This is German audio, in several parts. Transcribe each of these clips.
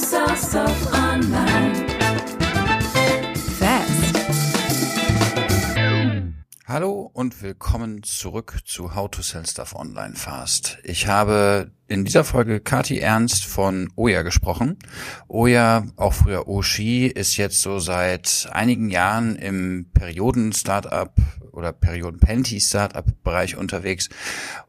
stuff online. Fast. Hallo und willkommen zurück zu How to Sell Stuff Online Fast. Ich habe in dieser Folge Kati Ernst von Oya gesprochen. Oya, auch früher Oshi, ist jetzt so seit einigen Jahren im Perioden-Startup oder Perioden-Panty-Startup-Bereich unterwegs.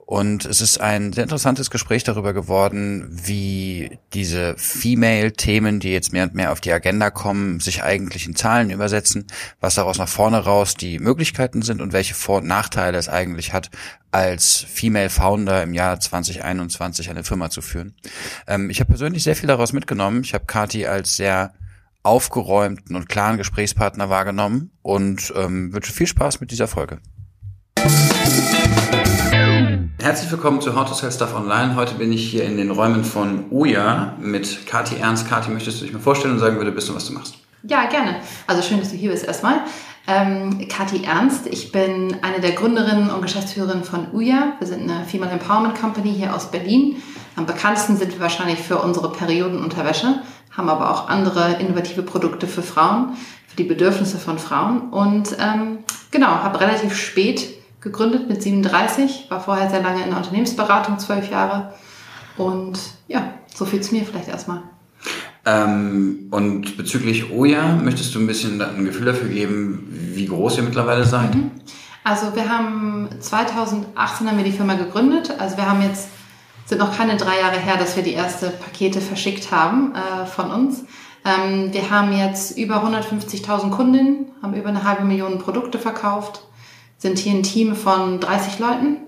Und es ist ein sehr interessantes Gespräch darüber geworden, wie diese Female-Themen, die jetzt mehr und mehr auf die Agenda kommen, sich eigentlich in Zahlen übersetzen, was daraus nach vorne raus die Möglichkeiten sind und welche Vor- und Nachteile es eigentlich hat, als Female Founder im Jahr 2021 eine Firma zu führen. Ähm, ich habe persönlich sehr viel daraus mitgenommen. Ich habe Kati als sehr aufgeräumten und klaren Gesprächspartner wahrgenommen und ähm, wünsche viel Spaß mit dieser Folge. Herzlich willkommen zu How to Sell Stuff Online. Heute bin ich hier in den Räumen von Oya mit Kati Ernst. Kati, möchtest du dich mal vorstellen und sagen, wer du bist und was du machst? Ja, gerne. Also schön, dass du hier bist erstmal. Ähm, Kathi Ernst, ich bin eine der Gründerinnen und Geschäftsführerinnen von Uya. Wir sind eine Female Empowerment Company hier aus Berlin. Am bekanntesten sind wir wahrscheinlich für unsere Periodenunterwäsche, haben aber auch andere innovative Produkte für Frauen, für die Bedürfnisse von Frauen. Und ähm, genau, habe relativ spät gegründet mit 37, war vorher sehr lange in der Unternehmensberatung, zwölf Jahre. Und ja, so viel zu mir vielleicht erstmal. Ähm, und bezüglich Oya, möchtest du ein bisschen ein Gefühl dafür geben, wie groß ihr mittlerweile seid? Mhm. Also wir haben 2018 haben wir die Firma gegründet. Also wir haben jetzt, sind noch keine drei Jahre her, dass wir die erste Pakete verschickt haben äh, von uns. Ähm, wir haben jetzt über 150.000 Kundinnen, haben über eine halbe Million Produkte verkauft, sind hier ein Team von 30 Leuten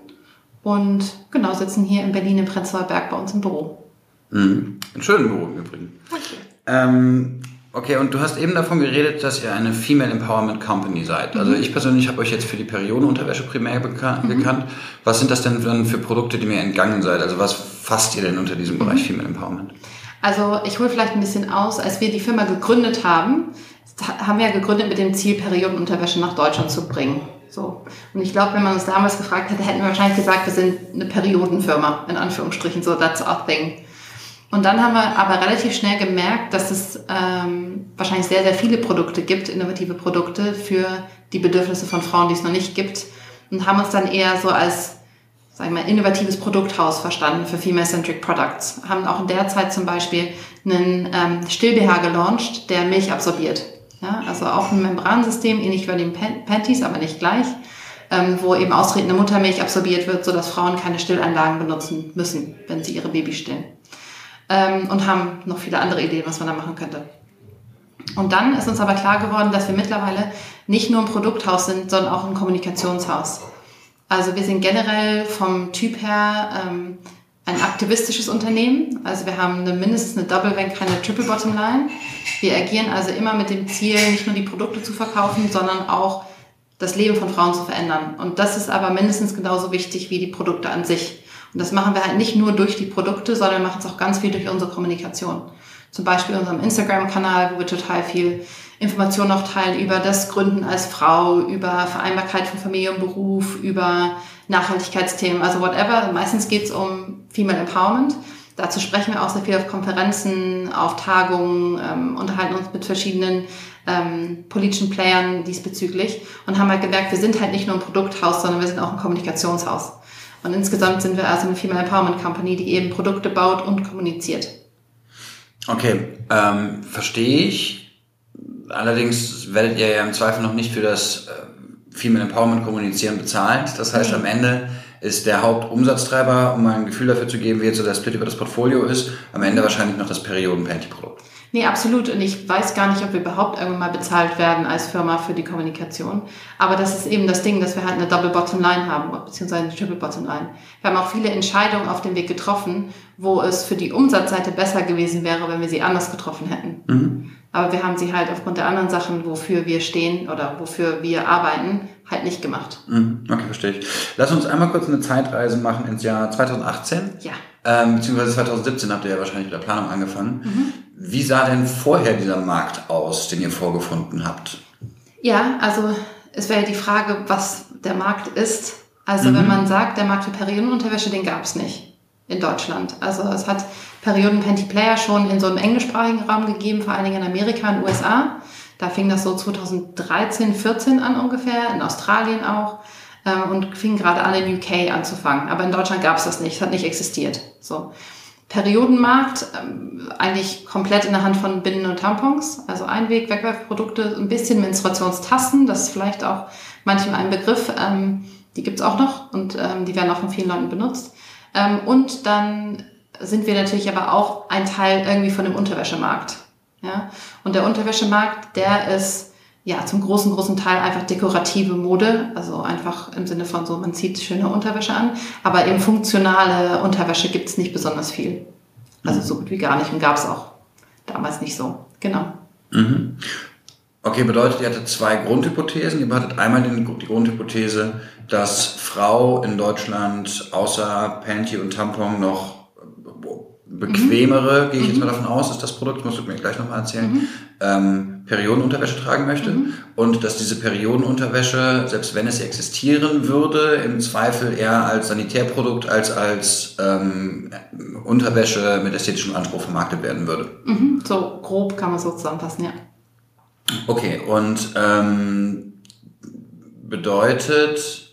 und genau sitzen hier in Berlin im Prenzlauer Berg bei uns im Büro. Mhm. Ein schönes Büro im Übrigen. Okay. Ähm, okay, und du hast eben davon geredet, dass ihr eine Female Empowerment Company seid. Also ich persönlich habe euch jetzt für die Periodenunterwäsche primär bekan gekannt. Was sind das denn dann für Produkte, die mir entgangen seid? Also was fasst ihr denn unter diesem Bereich Female Empowerment? Also ich hole vielleicht ein bisschen aus. Als wir die Firma gegründet haben, haben wir ja gegründet mit dem Ziel, Periodenunterwäsche nach Deutschland zu bringen. So. Und ich glaube, wenn man uns damals gefragt hätte, hätten wir wahrscheinlich gesagt, wir sind eine Periodenfirma, in Anführungsstrichen, so that's our thing. Und dann haben wir aber relativ schnell gemerkt, dass es ähm, wahrscheinlich sehr, sehr viele Produkte gibt, innovative Produkte für die Bedürfnisse von Frauen, die es noch nicht gibt. Und haben uns dann eher so als, sagen wir mal, innovatives Produkthaus verstanden für Female-Centric Products. Haben auch in der Zeit zum Beispiel einen ähm, Still-BH gelauncht, der Milch absorbiert. Ja, also auch ein Membransystem, ähnlich wie den Pan- Panties, aber nicht gleich, ähm, wo eben austretende Muttermilch absorbiert wird, sodass Frauen keine Stillanlagen benutzen müssen, wenn sie ihre Babys stillen ähm, und haben noch viele andere Ideen, was man da machen könnte. Und dann ist uns aber klar geworden, dass wir mittlerweile nicht nur ein Produkthaus sind, sondern auch ein Kommunikationshaus. Also wir sind generell vom Typ her ähm, ein aktivistisches Unternehmen. Also wir haben eine, mindestens eine Double, wenn keine Triple Bottom Line. Wir agieren also immer mit dem Ziel, nicht nur die Produkte zu verkaufen, sondern auch das Leben von Frauen zu verändern. Und das ist aber mindestens genauso wichtig wie die Produkte an sich. Und das machen wir halt nicht nur durch die Produkte, sondern wir machen es auch ganz viel durch unsere Kommunikation. Zum Beispiel unserem Instagram-Kanal, wo wir total viel Informationen auch teilen über das Gründen als Frau, über Vereinbarkeit von Familie und Beruf, über Nachhaltigkeitsthemen, also whatever. Meistens geht es um Female Empowerment. Dazu sprechen wir auch sehr viel auf Konferenzen, auf Tagungen, ähm, unterhalten uns mit verschiedenen ähm, politischen Playern diesbezüglich und haben halt gemerkt, wir sind halt nicht nur ein Produkthaus, sondern wir sind auch ein Kommunikationshaus. Und insgesamt sind wir also eine Female Empowerment Company, die eben Produkte baut und kommuniziert. Okay, ähm, verstehe ich. Allerdings werdet ihr ja im Zweifel noch nicht für das äh, Female Empowerment kommunizieren bezahlt. Das heißt, Nee. am Ende ist der Hauptumsatztreiber, um mal ein Gefühl dafür zu geben, wie jetzt so der Split über das Portfolio ist, am Ende wahrscheinlich noch das Perioden-Panty-Produkt. Nee, absolut. Und ich weiß gar nicht, ob wir überhaupt irgendwann mal bezahlt werden als Firma für die Kommunikation. Aber das ist eben das Ding, dass wir halt eine Double Bottom Line haben, beziehungsweise eine Triple Bottom Line. Wir haben auch viele Entscheidungen auf dem Weg getroffen, wo es für die Umsatzseite besser gewesen wäre, wenn wir sie anders getroffen hätten. Aber wir haben sie halt aufgrund der anderen Sachen, wofür wir stehen oder wofür wir arbeiten, halt nicht gemacht. Mhm, Okay, verstehe ich. Lass uns einmal kurz eine Zeitreise machen ins Jahr 2018. Ja. Ähm, beziehungsweise 2017 habt ihr ja wahrscheinlich mit der Planung angefangen. Wie sah denn vorher dieser Markt aus, den ihr vorgefunden habt? Ja, also es wäre ja die Frage, was der Markt ist. Also wenn man sagt, der Markt für Periodenunterwäsche, den gab es nicht. in Deutschland. Also es hat Perioden Panty Player schon in so einem englischsprachigen Raum gegeben, vor allen Dingen in Amerika und USA. Da fing das so 2013, 14 an ungefähr, in Australien auch ähm, und fing gerade an in UK anzufangen. Aber in Deutschland gab es das nicht, es hat nicht existiert. So. Periodenmarkt, ähm, eigentlich komplett in der Hand von Binden und Tampons, also Einweg, Wegwerfprodukte, ein bisschen Menstruationstassen, das ist vielleicht auch manchmal ein Begriff, ähm, die gibt's auch noch und ähm, die werden auch von vielen Leuten benutzt. Ähm, und dann sind wir natürlich aber auch ein Teil irgendwie von dem Unterwäschemarkt. Ja? Und der Unterwäschemarkt, der ist ja zum großen, großen Teil einfach dekorative Mode, also einfach im Sinne von so, man zieht schöne Unterwäsche an, aber eben funktionale Unterwäsche gibt's nicht besonders viel. Also so gut wie gar nicht und gab's auch damals nicht so. Genau. Mhm. Okay, bedeutet, ihr hattet zwei Grundhypothesen. Ihr hattet einmal die Grundhypothese, dass Frau in Deutschland außer Panty und Tampon noch bequemere, mhm. gehe ich jetzt mal davon aus, ist das Produkt, musst du mir gleich nochmal erzählen, mhm. ähm, Periodenunterwäsche tragen möchte mhm. und dass diese Periodenunterwäsche, selbst wenn es existieren würde, im Zweifel eher als Sanitärprodukt als als ähm, Unterwäsche mit ästhetischem Anspruch vermarktet werden würde. Mhm. So grob kann man so zusammenfassen, ja. Okay, und ähm, bedeutet,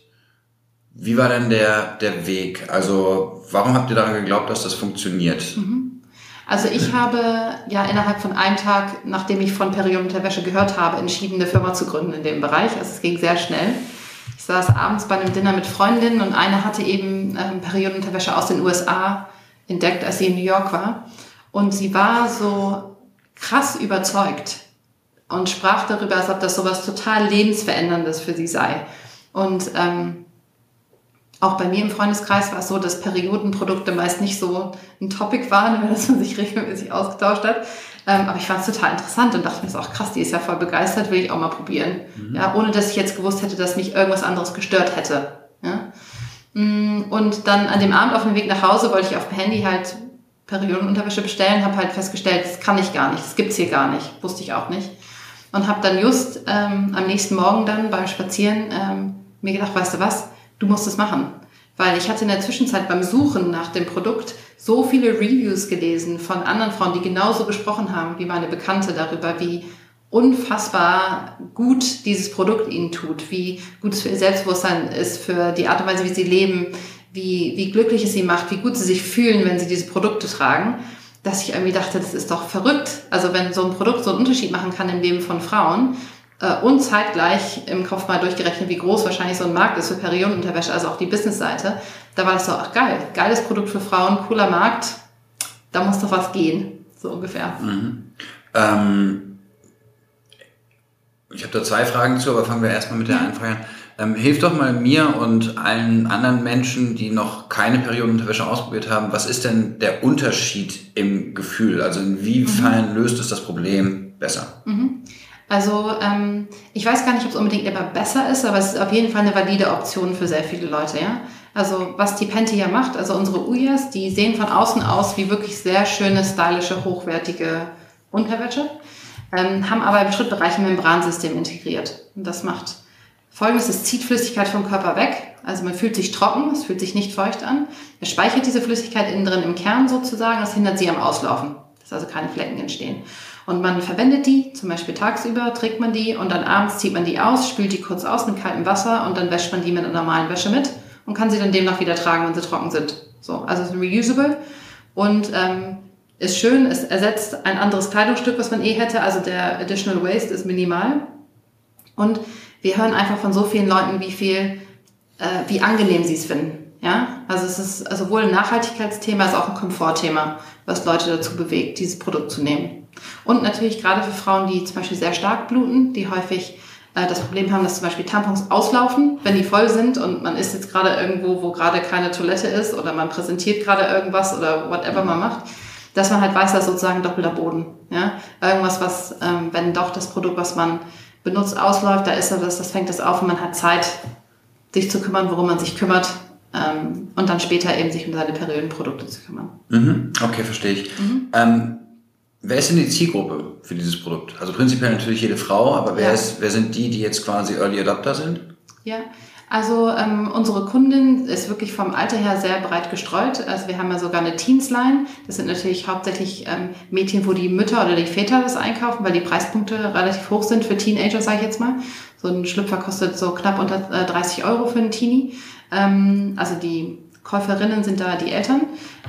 wie war denn der, der Weg? Also warum habt ihr daran geglaubt, dass das funktioniert? Mhm. Also ich habe ja innerhalb von einem Tag, nachdem ich von Periodenunterwäsche gehört habe, entschieden, eine Firma zu gründen in dem Bereich. Also es ging sehr schnell. Ich saß abends bei einem Dinner mit Freundinnen und eine hatte eben ähm, Periodenunterwäsche aus den USA entdeckt, als sie in New York war. Und sie war so krass überzeugt und sprach darüber, als ob das sowas total lebensveränderndes für sie sei. Und ähm, auch bei mir im Freundeskreis war es so, dass Periodenprodukte meist nicht so ein Topic waren, über das man sich regelmäßig ausgetauscht hat. Ähm, aber ich fand es total interessant und dachte mir so, ach krass, die ist ja voll begeistert, will ich auch mal probieren. Mhm. Ja, ohne dass ich jetzt gewusst hätte, dass mich irgendwas anderes gestört hätte. Ja? Mm, und dann an dem Abend auf dem Weg nach Hause wollte ich auf dem Handy halt Periodenunterwäsche bestellen, habe halt festgestellt, das kann ich gar nicht, das gibt's hier gar nicht, wusste ich auch nicht. Und habe dann just ähm, am nächsten Morgen dann beim Spazieren ähm, mir gedacht, weißt du was, du musst es machen. Weil ich hatte in der Zwischenzeit beim Suchen nach dem Produkt so viele Reviews gelesen von anderen Frauen, die genauso gesprochen haben wie meine Bekannte darüber, wie unfassbar gut dieses Produkt ihnen tut, wie gut es für ihr Selbstbewusstsein ist, für die Art und Weise, wie sie leben, wie, wie glücklich es sie macht, wie gut sie sich fühlen, wenn sie diese Produkte tragen, dass ich irgendwie dachte, das ist doch verrückt. Also wenn so ein Produkt so einen Unterschied machen kann im Leben von Frauen, und zeitgleich im Kopf mal durchgerechnet, wie groß wahrscheinlich so ein Markt ist für Periodenunterwäsche, also auch die Businessseite. Da war das so, ach geil, geiles Produkt für Frauen, cooler Markt, da muss doch was gehen, so ungefähr. Mhm. Ähm, ich habe da zwei Fragen zu, aber fangen wir erstmal mit der einen Frage an. Ähm, hilf doch mal mir und allen anderen Menschen, die noch keine Periodenunterwäsche ausprobiert haben, was ist denn der Unterschied im Gefühl? Also inwiefern mhm. löst es das Problem besser? Mhm. Also ähm, ich weiß gar nicht, ob es unbedingt immer besser ist, aber es ist auf jeden Fall eine valide Option für sehr viele Leute, ja. Also was die Penti ja macht, also unsere Uyas, die sehen von außen aus wie wirklich sehr schöne, stylische, hochwertige Unterwäsche, ähm, haben aber im Schrittbereich ein Membransystem integriert. Und das macht folgendes, es zieht Flüssigkeit vom Körper weg, also man fühlt sich trocken, es fühlt sich nicht feucht an. Es speichert diese Flüssigkeit innen drin im Kern sozusagen, das hindert sie am Auslaufen, dass also keine Flecken entstehen. Und man verwendet die, zum Beispiel tagsüber trägt man die und dann abends zieht man die aus, spült die kurz aus mit kaltem Wasser und dann wäscht man die mit einer normalen Wäsche mit und kann sie dann demnach wieder tragen, wenn sie trocken sind. So, also es ist reusable und ähm, ist schön, es ersetzt ein anderes Kleidungsstück, was man eh hätte, also der Additional Waste ist minimal. Und wir hören einfach von so vielen Leuten, wie viel, äh, wie angenehm sie es finden. Ja, also es ist sowohl ein Nachhaltigkeitsthema als auch ein Komfortthema, was Leute dazu bewegt, dieses Produkt zu nehmen. Und natürlich gerade für Frauen, die zum Beispiel sehr stark bluten, die häufig äh, das Problem haben, dass zum Beispiel Tampons auslaufen, wenn die voll sind und man ist jetzt gerade irgendwo, wo gerade keine Toilette ist oder man präsentiert gerade irgendwas oder whatever man macht, dass man halt weiß, dass sozusagen doppelter Boden. Ja? Irgendwas, was, ähm, wenn doch das Produkt, was man benutzt, ausläuft, da ist das, das fängt das auf und man hat Zeit, sich zu kümmern, worum man sich kümmert ähm, und dann später eben sich um seine Periodenprodukte zu kümmern. Mhm, okay, verstehe ich. Mhm. Ähm, Wer ist denn die Zielgruppe für dieses Produkt? Also prinzipiell natürlich jede Frau, aber wer, ja. ist, wer sind die, die jetzt quasi Early Adopter sind? Ja, Also ähm, unsere Kundin ist wirklich vom Alter her sehr breit gestreut. Also wir haben ja sogar eine Teensline. Das sind natürlich hauptsächlich ähm, Mädchen, wo die Mütter oder die Väter das einkaufen, weil die Preispunkte relativ hoch sind für Teenager, sage ich jetzt mal. So ein Schlüpfer kostet so knapp unter äh, 30 Euro für einen Teenie. Ähm, also die Käuferinnen sind da die Eltern.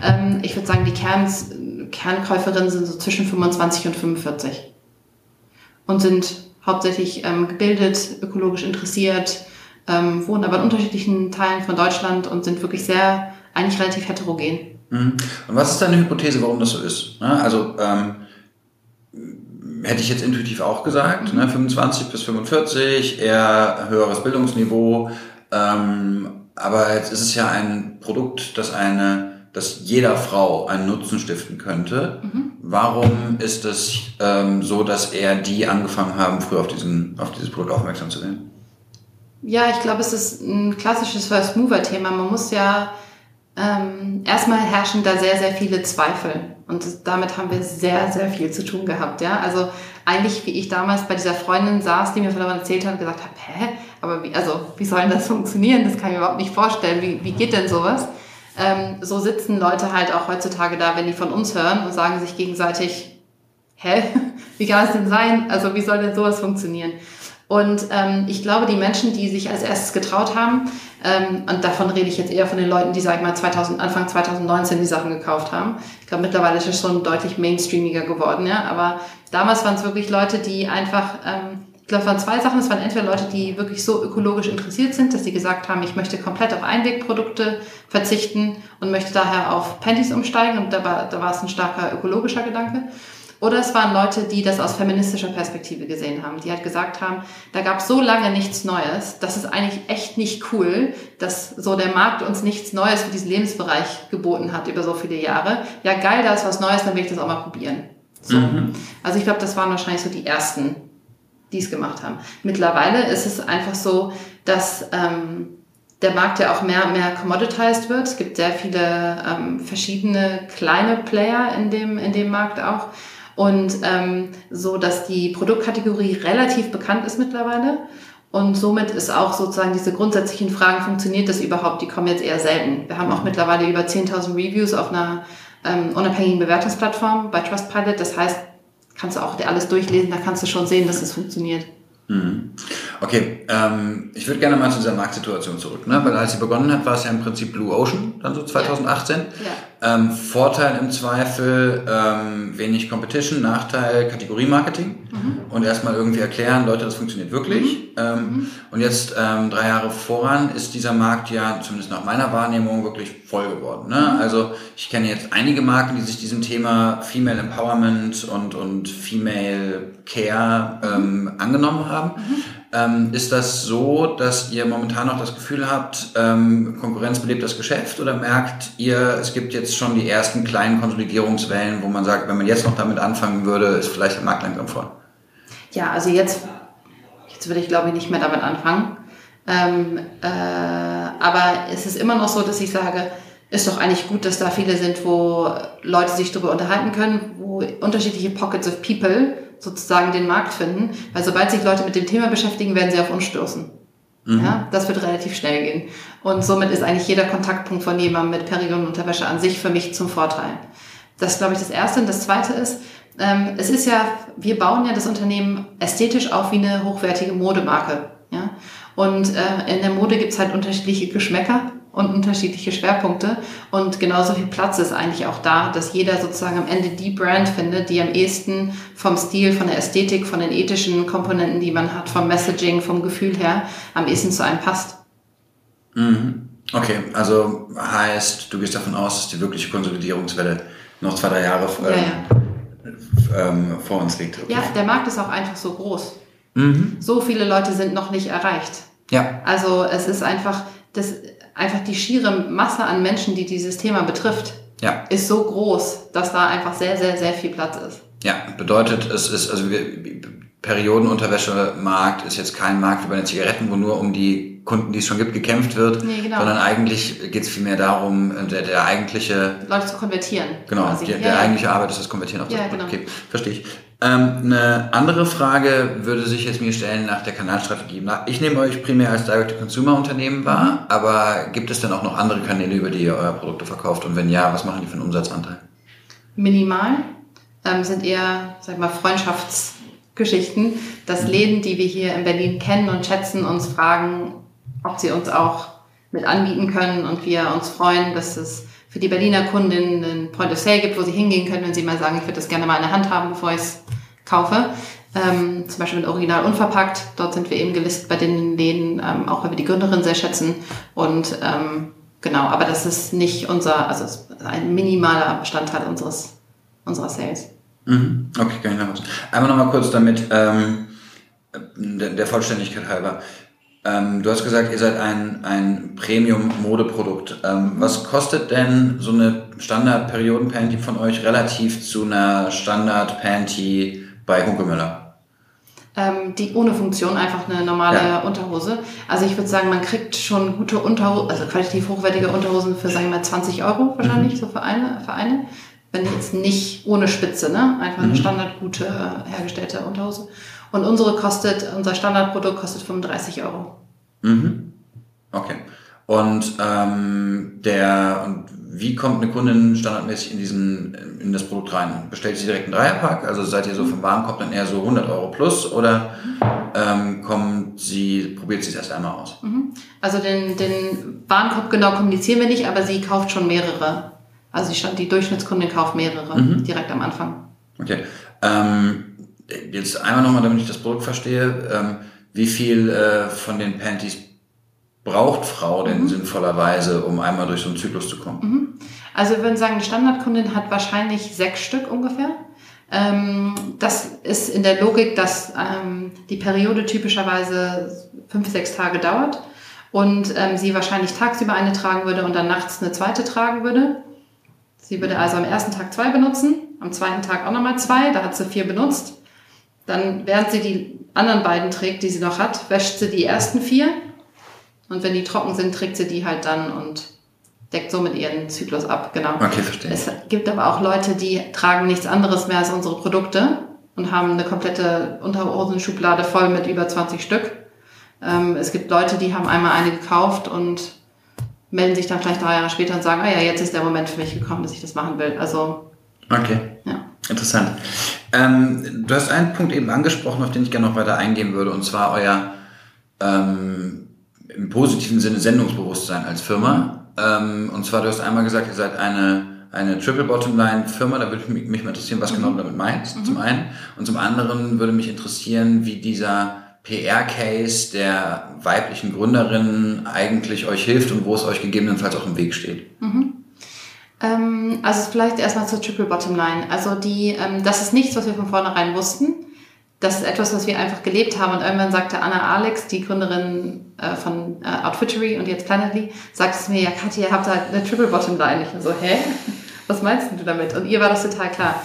Ähm, ich würde sagen, die Kerns, Kernkäuferinnen sind so zwischen 25 und 45 und sind hauptsächlich ähm, gebildet, ökologisch interessiert, ähm, wohnen aber in unterschiedlichen Teilen von Deutschland und sind wirklich sehr, eigentlich relativ heterogen. Mhm. Und was ist deine Hypothese, warum das so ist? Also ähm, hätte ich jetzt intuitiv auch gesagt, ne? 25 bis 45, eher höheres Bildungsniveau. Ähm, aber jetzt ist es ja ein Produkt, das eine, das jeder Frau einen Nutzen stiften könnte. Mhm. Warum ist es ähm, so, dass eher die angefangen haben, früher auf diesen, auf dieses Produkt aufmerksam zu werden? Ja, ich glaube, es ist ein klassisches First Mover Thema. Man muss ja ähm, erstmal herrschen da sehr, sehr viele Zweifel. Und damit haben wir sehr, sehr viel zu tun gehabt. Ja? Also eigentlich, wie ich damals bei dieser Freundin saß, die mir davon erzählt hat und gesagt hat, hä, aber wie, also, wie soll denn das funktionieren? Das kann ich mir überhaupt nicht vorstellen. Wie, wie geht denn sowas? Ähm, so sitzen Leute halt auch heutzutage da, wenn die von uns hören und sagen sich gegenseitig, hä, wie kann das denn sein? Also wie soll denn sowas funktionieren? Und ähm, ich glaube, die Menschen, die sich als erstes getraut haben, ähm, und davon rede ich jetzt eher von den Leuten, die, sag ich mal, 2000, Anfang 2019 die Sachen gekauft haben. Ich glaube, mittlerweile ist es schon deutlich mainstreamiger geworden, ja. Aber damals waren es wirklich Leute, die einfach, ähm, ich glaube, es waren zwei Sachen. Es waren entweder Leute, die wirklich so ökologisch interessiert sind, dass sie gesagt haben, ich möchte komplett auf Einwegprodukte verzichten und möchte daher auf Panties umsteigen. Und da war, da war es ein starker ökologischer Gedanke. Oder es waren Leute, die das aus feministischer Perspektive gesehen haben, die halt gesagt haben, da gab es so lange nichts Neues, das ist eigentlich echt nicht cool, dass so der Markt uns nichts Neues für diesen Lebensbereich geboten hat über so viele Jahre. Ja, geil, da ist was Neues, dann will ich das auch mal probieren. So. Mhm. Also ich glaube, das waren wahrscheinlich so die ersten, die es gemacht haben. Mittlerweile ist es einfach so, dass ähm, der Markt ja auch mehr mehr commoditized wird. Es gibt sehr viele ähm, verschiedene kleine Player in dem, in dem Markt auch und ähm, so, dass die Produktkategorie relativ bekannt ist mittlerweile. Und somit ist auch sozusagen diese grundsätzlichen Fragen, funktioniert das überhaupt, die kommen jetzt eher selten. Wir haben auch mittlerweile über 10.000 Reviews auf einer ähm, unabhängigen Bewertungsplattform bei Trustpilot. Das heißt, kannst du auch dir alles durchlesen, da kannst du schon sehen, dass es funktioniert. Mhm. Okay, ähm, ich würde gerne mal zu dieser Marktsituation zurück, ne? weil als sie begonnen hat, war es ja im Prinzip Blue Ocean, dann so 2018. Ja. Ähm, Vorteil im Zweifel, ähm, wenig Competition, Nachteil Kategoriemarketing mhm. und erstmal irgendwie erklären, Leute, das funktioniert wirklich. Mhm. Ähm, mhm. Und jetzt ähm, drei Jahre voran ist dieser Markt ja, zumindest nach meiner Wahrnehmung, wirklich voll geworden. Ne? Mhm. Also ich kenne jetzt einige Marken, die sich diesem Thema Female Empowerment und, und Female Care ähm, angenommen haben. Mhm. Ähm, ist das so, dass ihr momentan noch das Gefühl habt, ähm, Konkurrenz belebt das Geschäft oder merkt ihr, es gibt jetzt schon die ersten kleinen Konsolidierungswellen, wo man sagt, wenn man jetzt noch damit anfangen würde, ist vielleicht der Markt langsam voll? Ja, also jetzt, jetzt würde ich glaube ich nicht mehr damit anfangen. Ähm, äh, aber es ist immer noch so, dass ich sage, ist doch eigentlich gut, dass da viele sind, wo Leute sich darüber unterhalten können, wo unterschiedliche Pockets of People sozusagen den Markt finden, weil sobald sich Leute mit dem Thema beschäftigen, werden sie auf uns stoßen. Mhm. Ja, das wird relativ schnell gehen. Und somit ist eigentlich jeder Kontaktpunkt von jemandem mit Periodenunterwäsche an sich für mich zum Vorteil. Das ist, glaube ich, das Erste. Und das Zweite ist, ähm, es ist ja, wir bauen ja das Unternehmen ästhetisch auf wie eine hochwertige Modemarke. Ja? Und äh, in der Mode gibt's halt unterschiedliche Geschmäcker und unterschiedliche Schwerpunkte. Und genauso viel Platz ist eigentlich auch da, dass jeder sozusagen am Ende die Brand findet, die am ehesten vom Stil, von der Ästhetik, von den ethischen Komponenten, die man hat, vom Messaging, vom Gefühl her, am ehesten zu einem passt. Mhm. Okay, also heißt, du gehst davon aus, dass die wirkliche Konsolidierungswelle noch zwei, drei Jahre ähm, ja, ja. Ähm, vor uns liegt. Okay. Ja, der Markt ist auch einfach so groß. Mhm. So viele Leute sind noch nicht erreicht. Ja. Also es ist einfach, das, einfach die schiere Masse an Menschen, die dieses Thema betrifft, ja. ist so groß, dass da einfach sehr, sehr, sehr viel Platz ist. Ja, bedeutet, es ist, also wir, Periodenunterwäschemarkt ist jetzt kein Markt wie bei den Zigaretten, wo nur um die Kunden, die es schon gibt, gekämpft wird, nee, genau. sondern eigentlich geht es vielmehr darum, der, der eigentliche... Leute zu konvertieren. Genau, der, der ja, eigentliche Arbeit ist das Konvertieren auf das ja, Produkt. Genau. Okay, verstehe ich. Ähm, eine andere Frage würde sich jetzt mir stellen nach der Kanalstrategie. Ich nehme euch primär als Direct-to-Consumer-Unternehmen wahr, aber gibt es denn auch noch andere Kanäle, über die ihr eure Produkte verkauft? Und wenn ja, was machen die für einen Umsatzanteil? Minimal. Ähm, sind eher, sag mal, Freundschaftsgeschichten, dass Läden, die wir hier in Berlin kennen und schätzen, uns fragen, ob sie uns auch mit anbieten können und wir uns freuen, dass es für die Berliner Kundinnen einen Point of Sale gibt, wo sie hingehen können, wenn sie mal sagen, ich würde das gerne mal in der Hand haben, bevor ich es kaufe. Ähm, zum Beispiel mit Original unverpackt. Dort sind wir eben gelistet bei den Läden, ähm, auch weil wir die Gründerin sehr schätzen. Und ähm, genau, aber das ist nicht unser, also ein minimaler Bestandteil unseres, unserer Sales. Mhm. Okay, kann ich was. Einmal noch mal kurz damit, ähm, der, der Vollständigkeit halber. Ähm, du hast gesagt, ihr seid ein, ein Premium-Modeprodukt. Ähm, was kostet denn so eine Standard-Perioden-Panty von euch relativ zu einer Standard-Panty bei Hunkemüller? Ähm, die ohne Funktion, einfach eine normale ja. Unterhose. Also ich würde sagen, man kriegt schon gute Unterhosen, also qualitativ hochwertige Unterhosen für, sagen wir mal, 20 Euro wahrscheinlich, mhm. so für eine, für eine. Wenn jetzt nicht ohne Spitze, ne? Einfach eine mhm. standardgute hergestellte Unterhose. Und unsere kostet, unser Standardprodukt kostet 35 Euro. Mhm. Okay. Und ähm, der und wie kommt eine Kundin standardmäßig in diesen in das Produkt rein? Bestellt sie direkt einen Dreierpack? Also seid ihr so vom Warenkorb dann eher so 100 Euro plus oder ähm, kommt sie probiert sie es erst einmal aus? Mhm. Also den den Warenkorb genau kommunizieren wir nicht, aber sie kauft schon mehrere. Also die, die Durchschnittskundin kauft mehrere mhm. direkt am Anfang. Okay. Ähm, jetzt einmal nochmal, damit ich das Produkt verstehe, ähm, wie viel äh, von den Panties braucht Frau denn mhm. sinnvollerweise, um einmal durch so einen Zyklus zu kommen? Mhm. Also wir würden sagen, eine Standardkundin hat wahrscheinlich sechs Stück ungefähr. Ähm, das ist in der Logik, dass ähm, die Periode typischerweise fünf, sechs Tage dauert und ähm, sie wahrscheinlich tagsüber eine tragen würde und dann nachts eine zweite tragen würde. Sie würde also am ersten Tag zwei benutzen, am zweiten Tag auch nochmal zwei, da hat sie vier benutzt. Dann, während sie die anderen beiden trägt, die sie noch hat, wäscht sie die ersten vier. Und wenn die trocken sind, trägt sie die halt dann und deckt somit ihren Zyklus ab. Genau. Okay, verstehe. Es gibt aber auch Leute, die tragen nichts anderes mehr als unsere Produkte und haben eine komplette Unterhosenschublade voll mit über 20 Stück. Ähm, es gibt Leute, die haben einmal eine gekauft und melden sich dann vielleicht drei Jahre später und sagen, ah ja, jetzt ist der Moment für mich gekommen, dass ich das machen will. Also. Okay. Ja. Interessant. Ähm, du hast einen Punkt eben angesprochen, auf den ich gerne noch weiter eingehen würde, und zwar euer ähm, im positiven Sinne Sendungsbewusstsein als Firma. Ähm, und zwar, du hast einmal gesagt, ihr seid eine, eine Triple Bottom Line Firma, da würde mich, mich mal interessieren, was genau du damit meinst, mhm. zum einen. Und zum anderen würde mich interessieren, wie dieser PR-Case der weiblichen Gründerinnen eigentlich euch hilft und wo es euch gegebenenfalls auch im Weg steht. Mhm. Ähm, also vielleicht erstmal zur Triple Bottom Line. Also die, ähm, das ist nichts, was wir von vornherein wussten. Das ist etwas, was wir einfach gelebt haben. Und irgendwann sagte Anna Alex, die Gründerin äh, von äh, Outfittery und jetzt Planetly, sagte es mir, ja Katja, ihr habt da eine Triple Bottom Line. Ich so, hä? Was meinst du damit? Und ihr war das total klar.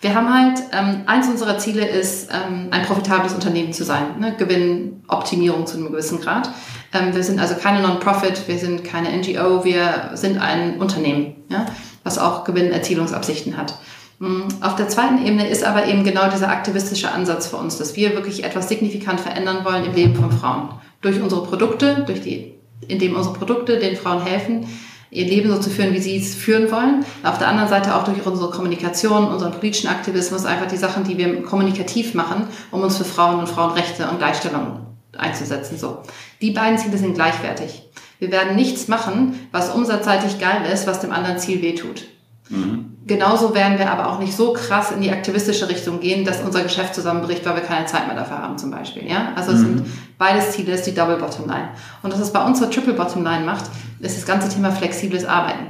Wir haben halt, ähm, eins unserer Ziele ist, ähm, ein profitables Unternehmen zu sein. Ne? Gewinnoptimierung zu einem gewissen Grad. Ähm, wir sind also keine Non-Profit, wir sind keine NGO, wir sind ein Unternehmen, ja? was auch Gewinnerzielungsabsichten hat. Mm, auf der zweiten Ebene ist aber eben genau dieser aktivistische Ansatz für uns, dass wir wirklich etwas signifikant verändern wollen im Leben von Frauen. Durch unsere Produkte, durch die, indem unsere Produkte den Frauen helfen, ihr Leben so zu führen, wie sie es führen wollen. Auf der anderen Seite auch durch unsere Kommunikation, unseren politischen Aktivismus, einfach die Sachen, die wir kommunikativ machen, um uns für Frauen und Frauenrechte und Gleichstellung einzusetzen. So. Die beiden Ziele sind gleichwertig. Wir werden nichts machen, was umsatzseitig geil ist, was dem anderen Ziel wehtut. Genauso werden wir aber auch nicht so krass in die aktivistische Richtung gehen, dass unser Geschäft zusammenbricht, weil wir keine Zeit mehr dafür haben, zum Beispiel. Ja? Also es mhm. sind beides Ziele, ist die Double Bottom Line. Und was es bei uns zur Triple Bottom Line macht, ist das ganze Thema flexibles Arbeiten.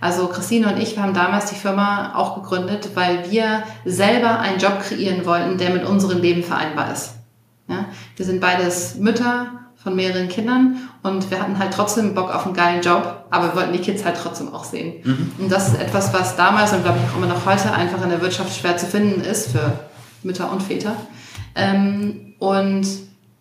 Also Christine und ich, haben damals die Firma auch gegründet, weil wir selber einen Job kreieren wollten, der mit unserem Leben vereinbar ist. Ja? Wir sind beides Mütter von mehreren Kindern und wir hatten halt trotzdem Bock auf einen geilen Job, aber wir wollten die Kids halt trotzdem auch sehen. Mhm. Und das ist etwas, was damals und glaube ich auch immer noch heute einfach in der Wirtschaft schwer zu finden ist für Mütter und Väter. Ähm, und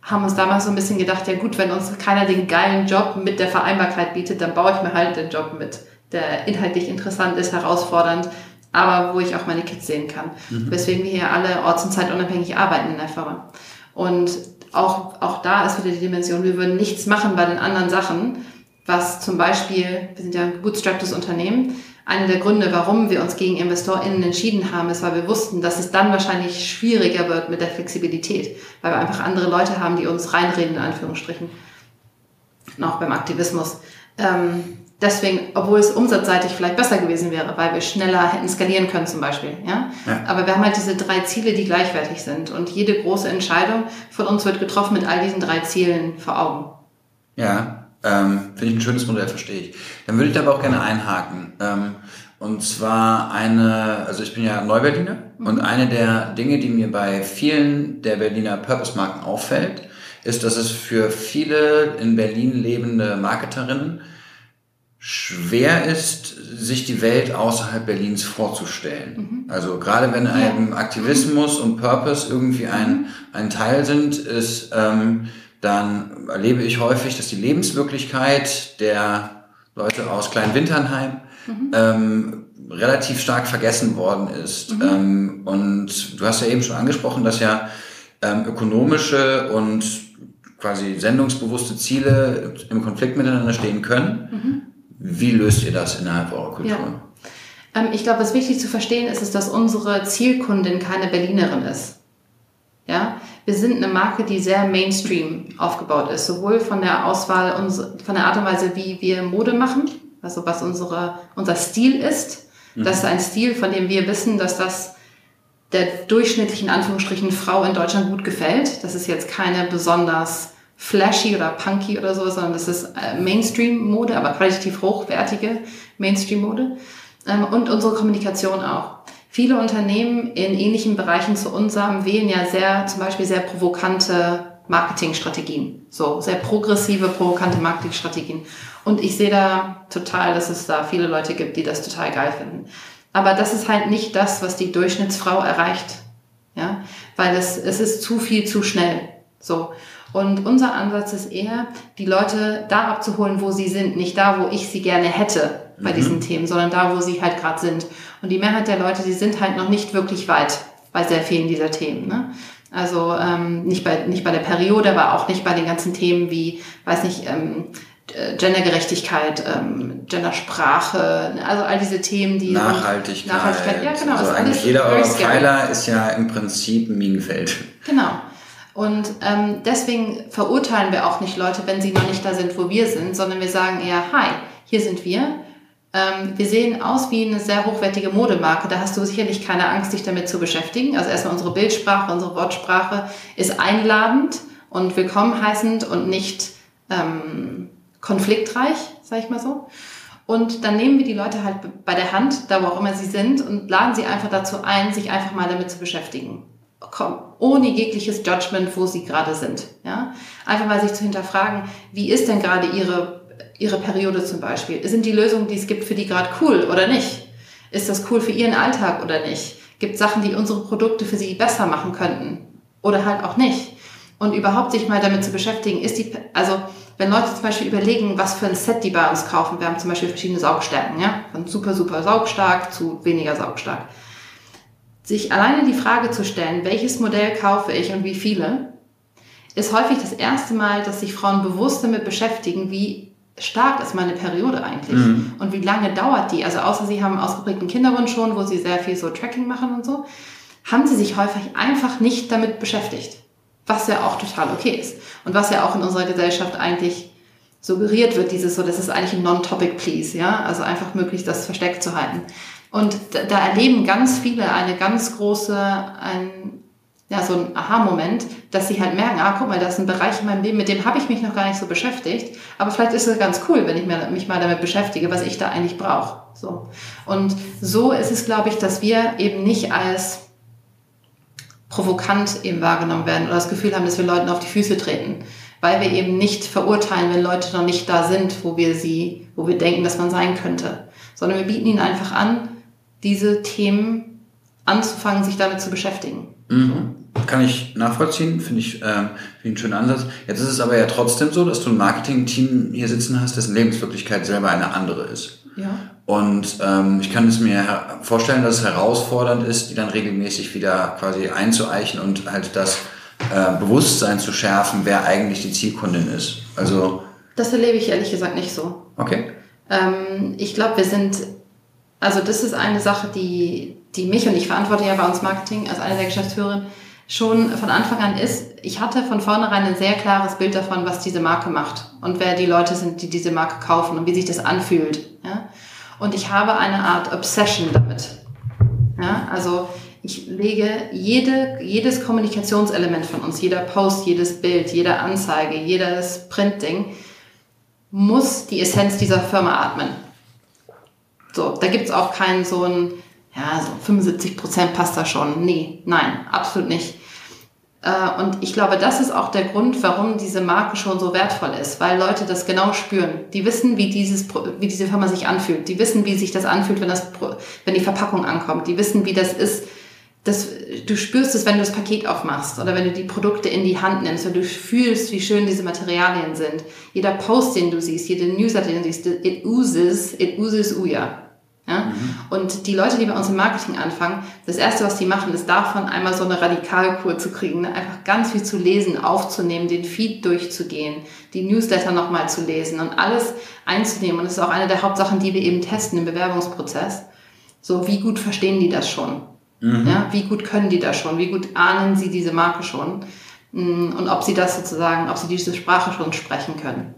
haben uns damals so ein bisschen gedacht, ja gut, wenn uns keiner den geilen Job mit der Vereinbarkeit bietet, dann baue ich mir halt den Job mit, der inhaltlich interessant ist, herausfordernd, aber wo ich auch meine Kids sehen kann. Mhm. Weswegen wir hier alle orts- und zeitunabhängig arbeiten in der Firma. Und auch, auch da ist wieder die Dimension, wir würden nichts machen bei den anderen Sachen, was zum Beispiel, wir sind ja ein gebootstrapptes Unternehmen, einer der Gründe, warum wir uns gegen InvestorInnen entschieden haben, ist, weil wir wussten, dass es dann wahrscheinlich schwieriger wird mit der Flexibilität, weil wir einfach andere Leute haben, die uns reinreden, in Anführungsstrichen. Auch beim Aktivismus. Ähm, deswegen, obwohl es umsatzseitig vielleicht besser gewesen wäre, weil wir schneller hätten skalieren können zum Beispiel. Ja? ja? Aber wir haben halt diese drei Ziele, die gleichwertig sind. Und jede große Entscheidung von uns wird getroffen mit all diesen drei Zielen vor Augen. Ja, ähm, Finde ich ein schönes Modell, verstehe ich. Dann würde ich da aber auch gerne einhaken. Ähm, und zwar eine, also ich bin ja Neuberliner mhm. und eine der Dinge, die mir bei vielen der Berliner Purpose-Marken auffällt, ist, dass es für viele in Berlin lebende Marketerinnen schwer ist, sich die Welt außerhalb Berlins vorzustellen. Mhm. Also gerade wenn einem Aktivismus und Purpose irgendwie ein, mhm. ein Teil sind, ist ähm, dann erlebe ich häufig, dass die Lebenswirklichkeit der Leute aus Kleinwinternheim mhm. ähm, relativ stark vergessen worden ist. Mhm. Ähm, und du hast ja eben schon angesprochen, dass ja ähm, ökonomische und quasi sendungsbewusste Ziele im Konflikt miteinander stehen können. Wie löst ihr das innerhalb eurer Kultur? Ja. Ähm, ich glaube, was wichtig zu verstehen ist, ist, dass unsere Zielkundin keine Berlinerin ist. Ja, wir sind eine Marke, die sehr Mainstream aufgebaut ist, sowohl von der Auswahl, von der Art und Weise, wie wir Mode machen, also was unsere, unser Stil ist. Mhm. Das ist ein Stil, von dem wir wissen, dass das der durchschnittlichen Anführungsstrichen Frau in Deutschland gut gefällt. Das ist jetzt keine besonders flashy oder punky oder so, sondern das ist äh, Mainstream-Mode, aber qualitativ hochwertige Mainstream-Mode. Ähm, und unsere Kommunikation auch. Viele Unternehmen in ähnlichen Bereichen zu unserem wählen ja sehr, zum Beispiel sehr provokante Marketingstrategien. So, sehr progressive, provokante Marketingstrategien. Und ich sehe da total, dass es da viele Leute gibt, die das total geil finden. Aber das ist halt nicht das, was die Durchschnittsfrau erreicht. Ja, weil es, es ist zu viel zu schnell. So. Und unser Ansatz ist eher, die Leute da abzuholen, wo sie sind, nicht da, wo ich sie gerne hätte bei mhm. diesen Themen, sondern da, wo sie halt gerade sind. Und die Mehrheit der Leute, die sind halt noch nicht wirklich weit bei sehr vielen dieser Themen. Ne? Also ähm, nicht, bei, nicht bei der Periode, aber auch nicht bei den ganzen Themen wie, weiß nicht, ähm, äh, Gendergerechtigkeit, ähm, Gendersprache, also all diese Themen, die Nachhaltigkeit. Nachhaltigkeit, ja genau. Also eigentlich jeder eurer Pfeiler ist ja im Prinzip ein Minenfeld. Genau. Und ähm, deswegen verurteilen wir auch nicht Leute, wenn sie noch nicht da sind, wo wir sind, sondern wir sagen eher, hi, hier sind wir. Ähm, wir sehen aus wie eine sehr hochwertige Modemarke. Da hast du sicherlich keine Angst, dich damit zu beschäftigen. Also erstmal unsere Bildsprache, unsere Wortsprache ist einladend und willkommen heißend und nicht ähm, konfliktreich, sag ich mal so. Und dann nehmen wir die Leute halt bei der Hand, da wo auch immer sie sind, und laden sie einfach dazu ein, sich einfach mal damit zu beschäftigen ohne jegliches Judgment, wo sie gerade sind. Ja? Einfach mal sich zu hinterfragen, wie ist denn gerade ihre, ihre Periode zum Beispiel? Sind die Lösungen, die es gibt, für die gerade cool oder nicht? Ist das cool für ihren Alltag oder nicht? Gibt Sachen, die unsere Produkte für sie besser machen könnten oder halt auch nicht? Und überhaupt sich mal damit zu beschäftigen, ist die, also wenn Leute zum Beispiel überlegen, was für ein Set die bei uns kaufen, wir haben zum Beispiel verschiedene Saugstärken, ja, von super, super saugstark zu weniger saugstark sich alleine die Frage zu stellen, welches Modell kaufe ich und wie viele, ist häufig das erste Mal, dass sich Frauen bewusst damit beschäftigen, wie stark ist meine Periode eigentlich mhm. und wie lange dauert die. Also außer sie haben einen ausgeprägten Kinderwunsch schon, wo sie sehr viel so Tracking machen und so, haben sie sich häufig einfach nicht damit beschäftigt. Was ja auch total okay ist. Und was ja auch in unserer Gesellschaft eigentlich suggeriert wird, dieses so, das ist eigentlich ein Non-Topic Please, ja, also einfach möglichst das versteckt zu halten. Und da, erleben ganz viele eine ganz große, ein, ja, so ein Aha-Moment, dass sie halt merken, ah, guck mal, das ist ein Bereich in meinem Leben, mit dem habe ich mich noch gar nicht so beschäftigt. Aber vielleicht ist es ganz cool, wenn ich mich mal damit beschäftige, was ich da eigentlich brauche. So. Und so ist es, glaube ich, dass wir eben nicht als provokant eben wahrgenommen werden oder das Gefühl haben, dass wir Leuten auf die Füße treten. Weil wir eben nicht verurteilen, wenn Leute noch nicht da sind, wo wir sie, wo wir denken, dass man sein könnte. Sondern wir bieten ihnen einfach an, diese Themen anzufangen, sich damit zu beschäftigen. Mhm. Kann ich nachvollziehen, finde ich, äh, find ich einen schönen Ansatz. Jetzt ist es aber ja trotzdem so, dass du ein Marketing-Team hier sitzen hast, dessen Lebenswirklichkeit selber eine andere ist. Ja. Und ähm, ich kann es mir vorstellen, dass es herausfordernd ist, die dann regelmäßig wieder quasi einzueichen und halt das äh, Bewusstsein zu schärfen, wer eigentlich die Zielkundin ist. Also, Das erlebe ich ehrlich gesagt nicht so. okay. Ähm, ich glaube, wir sind, also das ist eine Sache, die, die mich und ich verantworte ja bei uns Marketing als eine der Geschäftsführerinnen schon von Anfang an ist. Ich hatte von vornherein ein sehr klares Bild davon, was diese Marke macht und wer die Leute sind, die diese Marke kaufen und wie sich das anfühlt. Ja? Und ich habe eine Art Obsession damit. Ja? Also ich lege jede, jedes Kommunikationselement von uns, jeder Post, jedes Bild, jede Anzeige, jedes Printding, muss die Essenz dieser Firma atmen. So, da gibt's auch keinen so ein, ja, so 75 Prozent passt da schon. Nee, nein, absolut nicht. Äh, Und ich glaube, das ist auch der Grund, warum diese Marke schon so wertvoll ist, weil Leute das genau spüren. Die wissen, wie dieses, wie diese Firma sich anfühlt. Die wissen, wie sich das anfühlt, wenn das, wenn die Verpackung ankommt. Die wissen, wie das ist. Das, du spürst es, wenn du das Paket aufmachst oder wenn du die Produkte in die Hand nimmst, wenn du fühlst, wie schön diese Materialien sind. Jeder Post, den du siehst, jede Newsletter, den du siehst, it oozes, it oozes Uya. Ja? Und die Leute, die bei uns im Marketing anfangen, das erste, was die machen, ist davon einmal so eine Radikalkur zu kriegen, ne? einfach ganz viel zu lesen, aufzunehmen, den Feed durchzugehen, die Newsletter nochmal zu lesen und alles einzunehmen. Und das ist auch eine der Hauptsachen, die wir eben testen im Bewerbungsprozess. So, wie gut verstehen die das schon? Ja, wie gut können die das schon? Wie gut ahnen sie diese Marke schon? Mm, Und ob sie das sozusagen, ob sie diese Sprache schon sprechen können.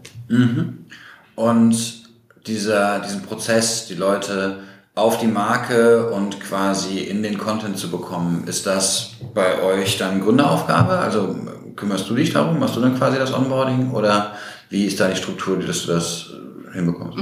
Und dieser, diesen Prozess, die Leute auf die Marke und quasi in den Content zu bekommen, ist das bei euch dann Gründeraufgabe? Also kümmerst du dich darum? Machst du dann quasi das Onboarding? Oder wie ist da die Struktur, dass du das hinbekommst?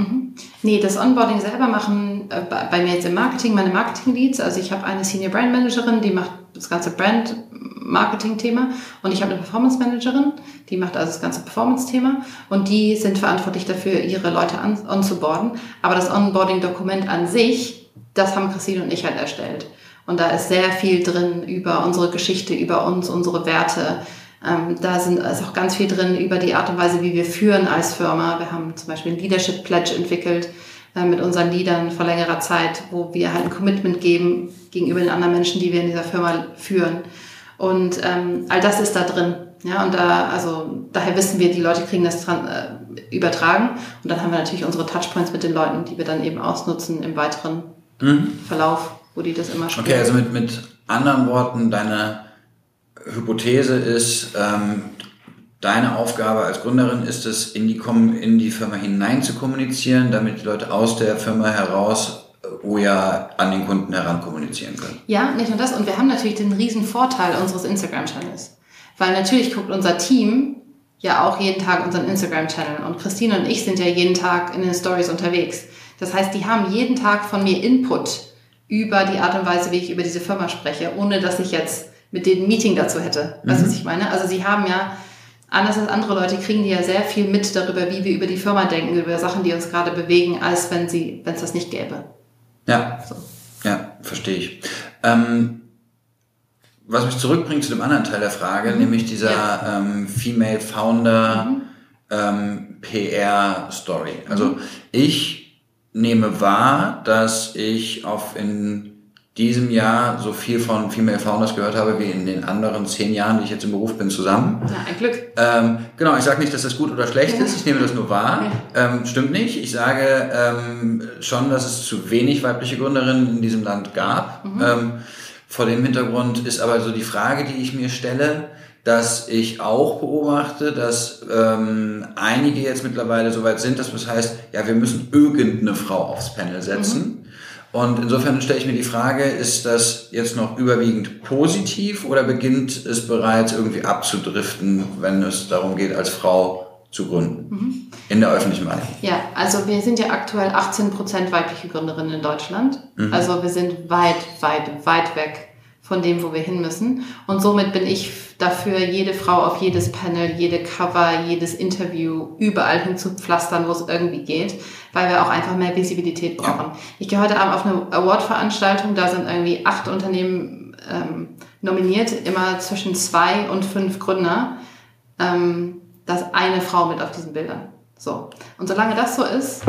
Nee, das Onboarding selber machen bei bei mir jetzt im Marketing meine Marketing-Leads. Also ich habe eine Senior Brand Managerin, die macht das ganze Brand-Marketing-Thema und ich habe eine Performance-Managerin, die macht also das ganze Performance-Thema und die sind verantwortlich dafür, ihre Leute an, onzuboarden. Aber das Onboarding-Dokument an sich, das haben Christine und ich halt erstellt. Und da ist sehr viel drin über unsere Geschichte, über uns, unsere Werte. Ähm, da sind, ist auch ganz viel drin über die Art und Weise, wie wir führen als Firma. Wir haben zum Beispiel ein Leadership Pledge entwickelt äh, mit unseren Leadern vor längerer Zeit, wo wir halt ein Commitment geben gegenüber den anderen Menschen, die wir in dieser Firma führen. Und ähm, all das ist da drin. Ja, und da, also daher wissen wir, die Leute kriegen das dran, äh, übertragen. Und dann haben wir natürlich unsere Touchpoints mit den Leuten, die wir dann eben ausnutzen im weiteren Verlauf, wo die das immer spüren. Okay, also mit, mit anderen Worten, deine Hypothese ist, ähm, deine Aufgabe als Gründerin ist es, in die, in die Firma hinein zu kommunizieren, damit die Leute aus der Firma heraus äh, OJA an den Kunden heran kommunizieren können. Ja, nicht nur das. Und wir haben natürlich den riesen Vorteil unseres Instagram-Channels. Weil natürlich guckt unser Team ja auch jeden Tag unseren Instagram-Channel. Und Christine und ich sind ja jeden Tag in den Stories unterwegs. Das heißt, die haben jeden Tag von mir Input über die Art und Weise, wie ich über diese Firma spreche, ohne dass ich jetzt mit denen ein Meeting dazu hätte. Weißt du, was ich meine? Also sie haben ja, anders als andere Leute, kriegen die ja sehr viel mit darüber, wie wir über die Firma denken, über Sachen, die uns gerade bewegen, als wenn sie, wenn es das nicht gäbe. Ja, So. ja, verstehe ich. Ähm, was mich zurückbringt zu dem anderen Teil der Frage, nämlich dieser Ja. ähm, Female Founder ähm, PR Story. Also ich nehme wahr, dass ich auf in diesem Jahr so viel von Female Founders gehört habe wie in den anderen zehn Jahren, die ich jetzt im Beruf bin, zusammen. Ja, ein Glück. Ähm, genau, ich sage nicht, dass das gut oder schlecht Ja. ist, ich nehme das nur wahr. Ähm, stimmt nicht. Ich sage ähm, schon, dass es zu wenig weibliche Gründerinnen in diesem Land gab. Ähm, vor dem Hintergrund ist aber so die Frage, die ich mir stelle, dass ich auch beobachte, dass ähm, einige jetzt mittlerweile so weit sind, dass das heißt, ja, wir müssen irgendeine Frau aufs Panel setzen. Und insofern stelle ich mir die Frage, ist das jetzt noch überwiegend positiv oder beginnt es bereits irgendwie abzudriften, wenn es darum geht, als Frau zu gründen? In der öffentlichen Meinung. Ja, also wir sind ja aktuell 18% weibliche Gründerinnen in Deutschland. Also wir sind weit, weit, weit weg von dem, wo wir hin müssen. Und somit bin ich dafür, jede Frau auf jedes Panel, jede Cover, jedes Interview überall hinzupflastern, wo es irgendwie geht, weil wir auch einfach mehr Visibilität brauchen. Ich gehe heute Abend auf eine Award-Veranstaltung, da sind irgendwie acht Unternehmen ähm, nominiert, immer zwischen zwei und fünf Gründer. Ähm, da ist eine Frau mit auf diesen Bildern. So. Und solange das so ist,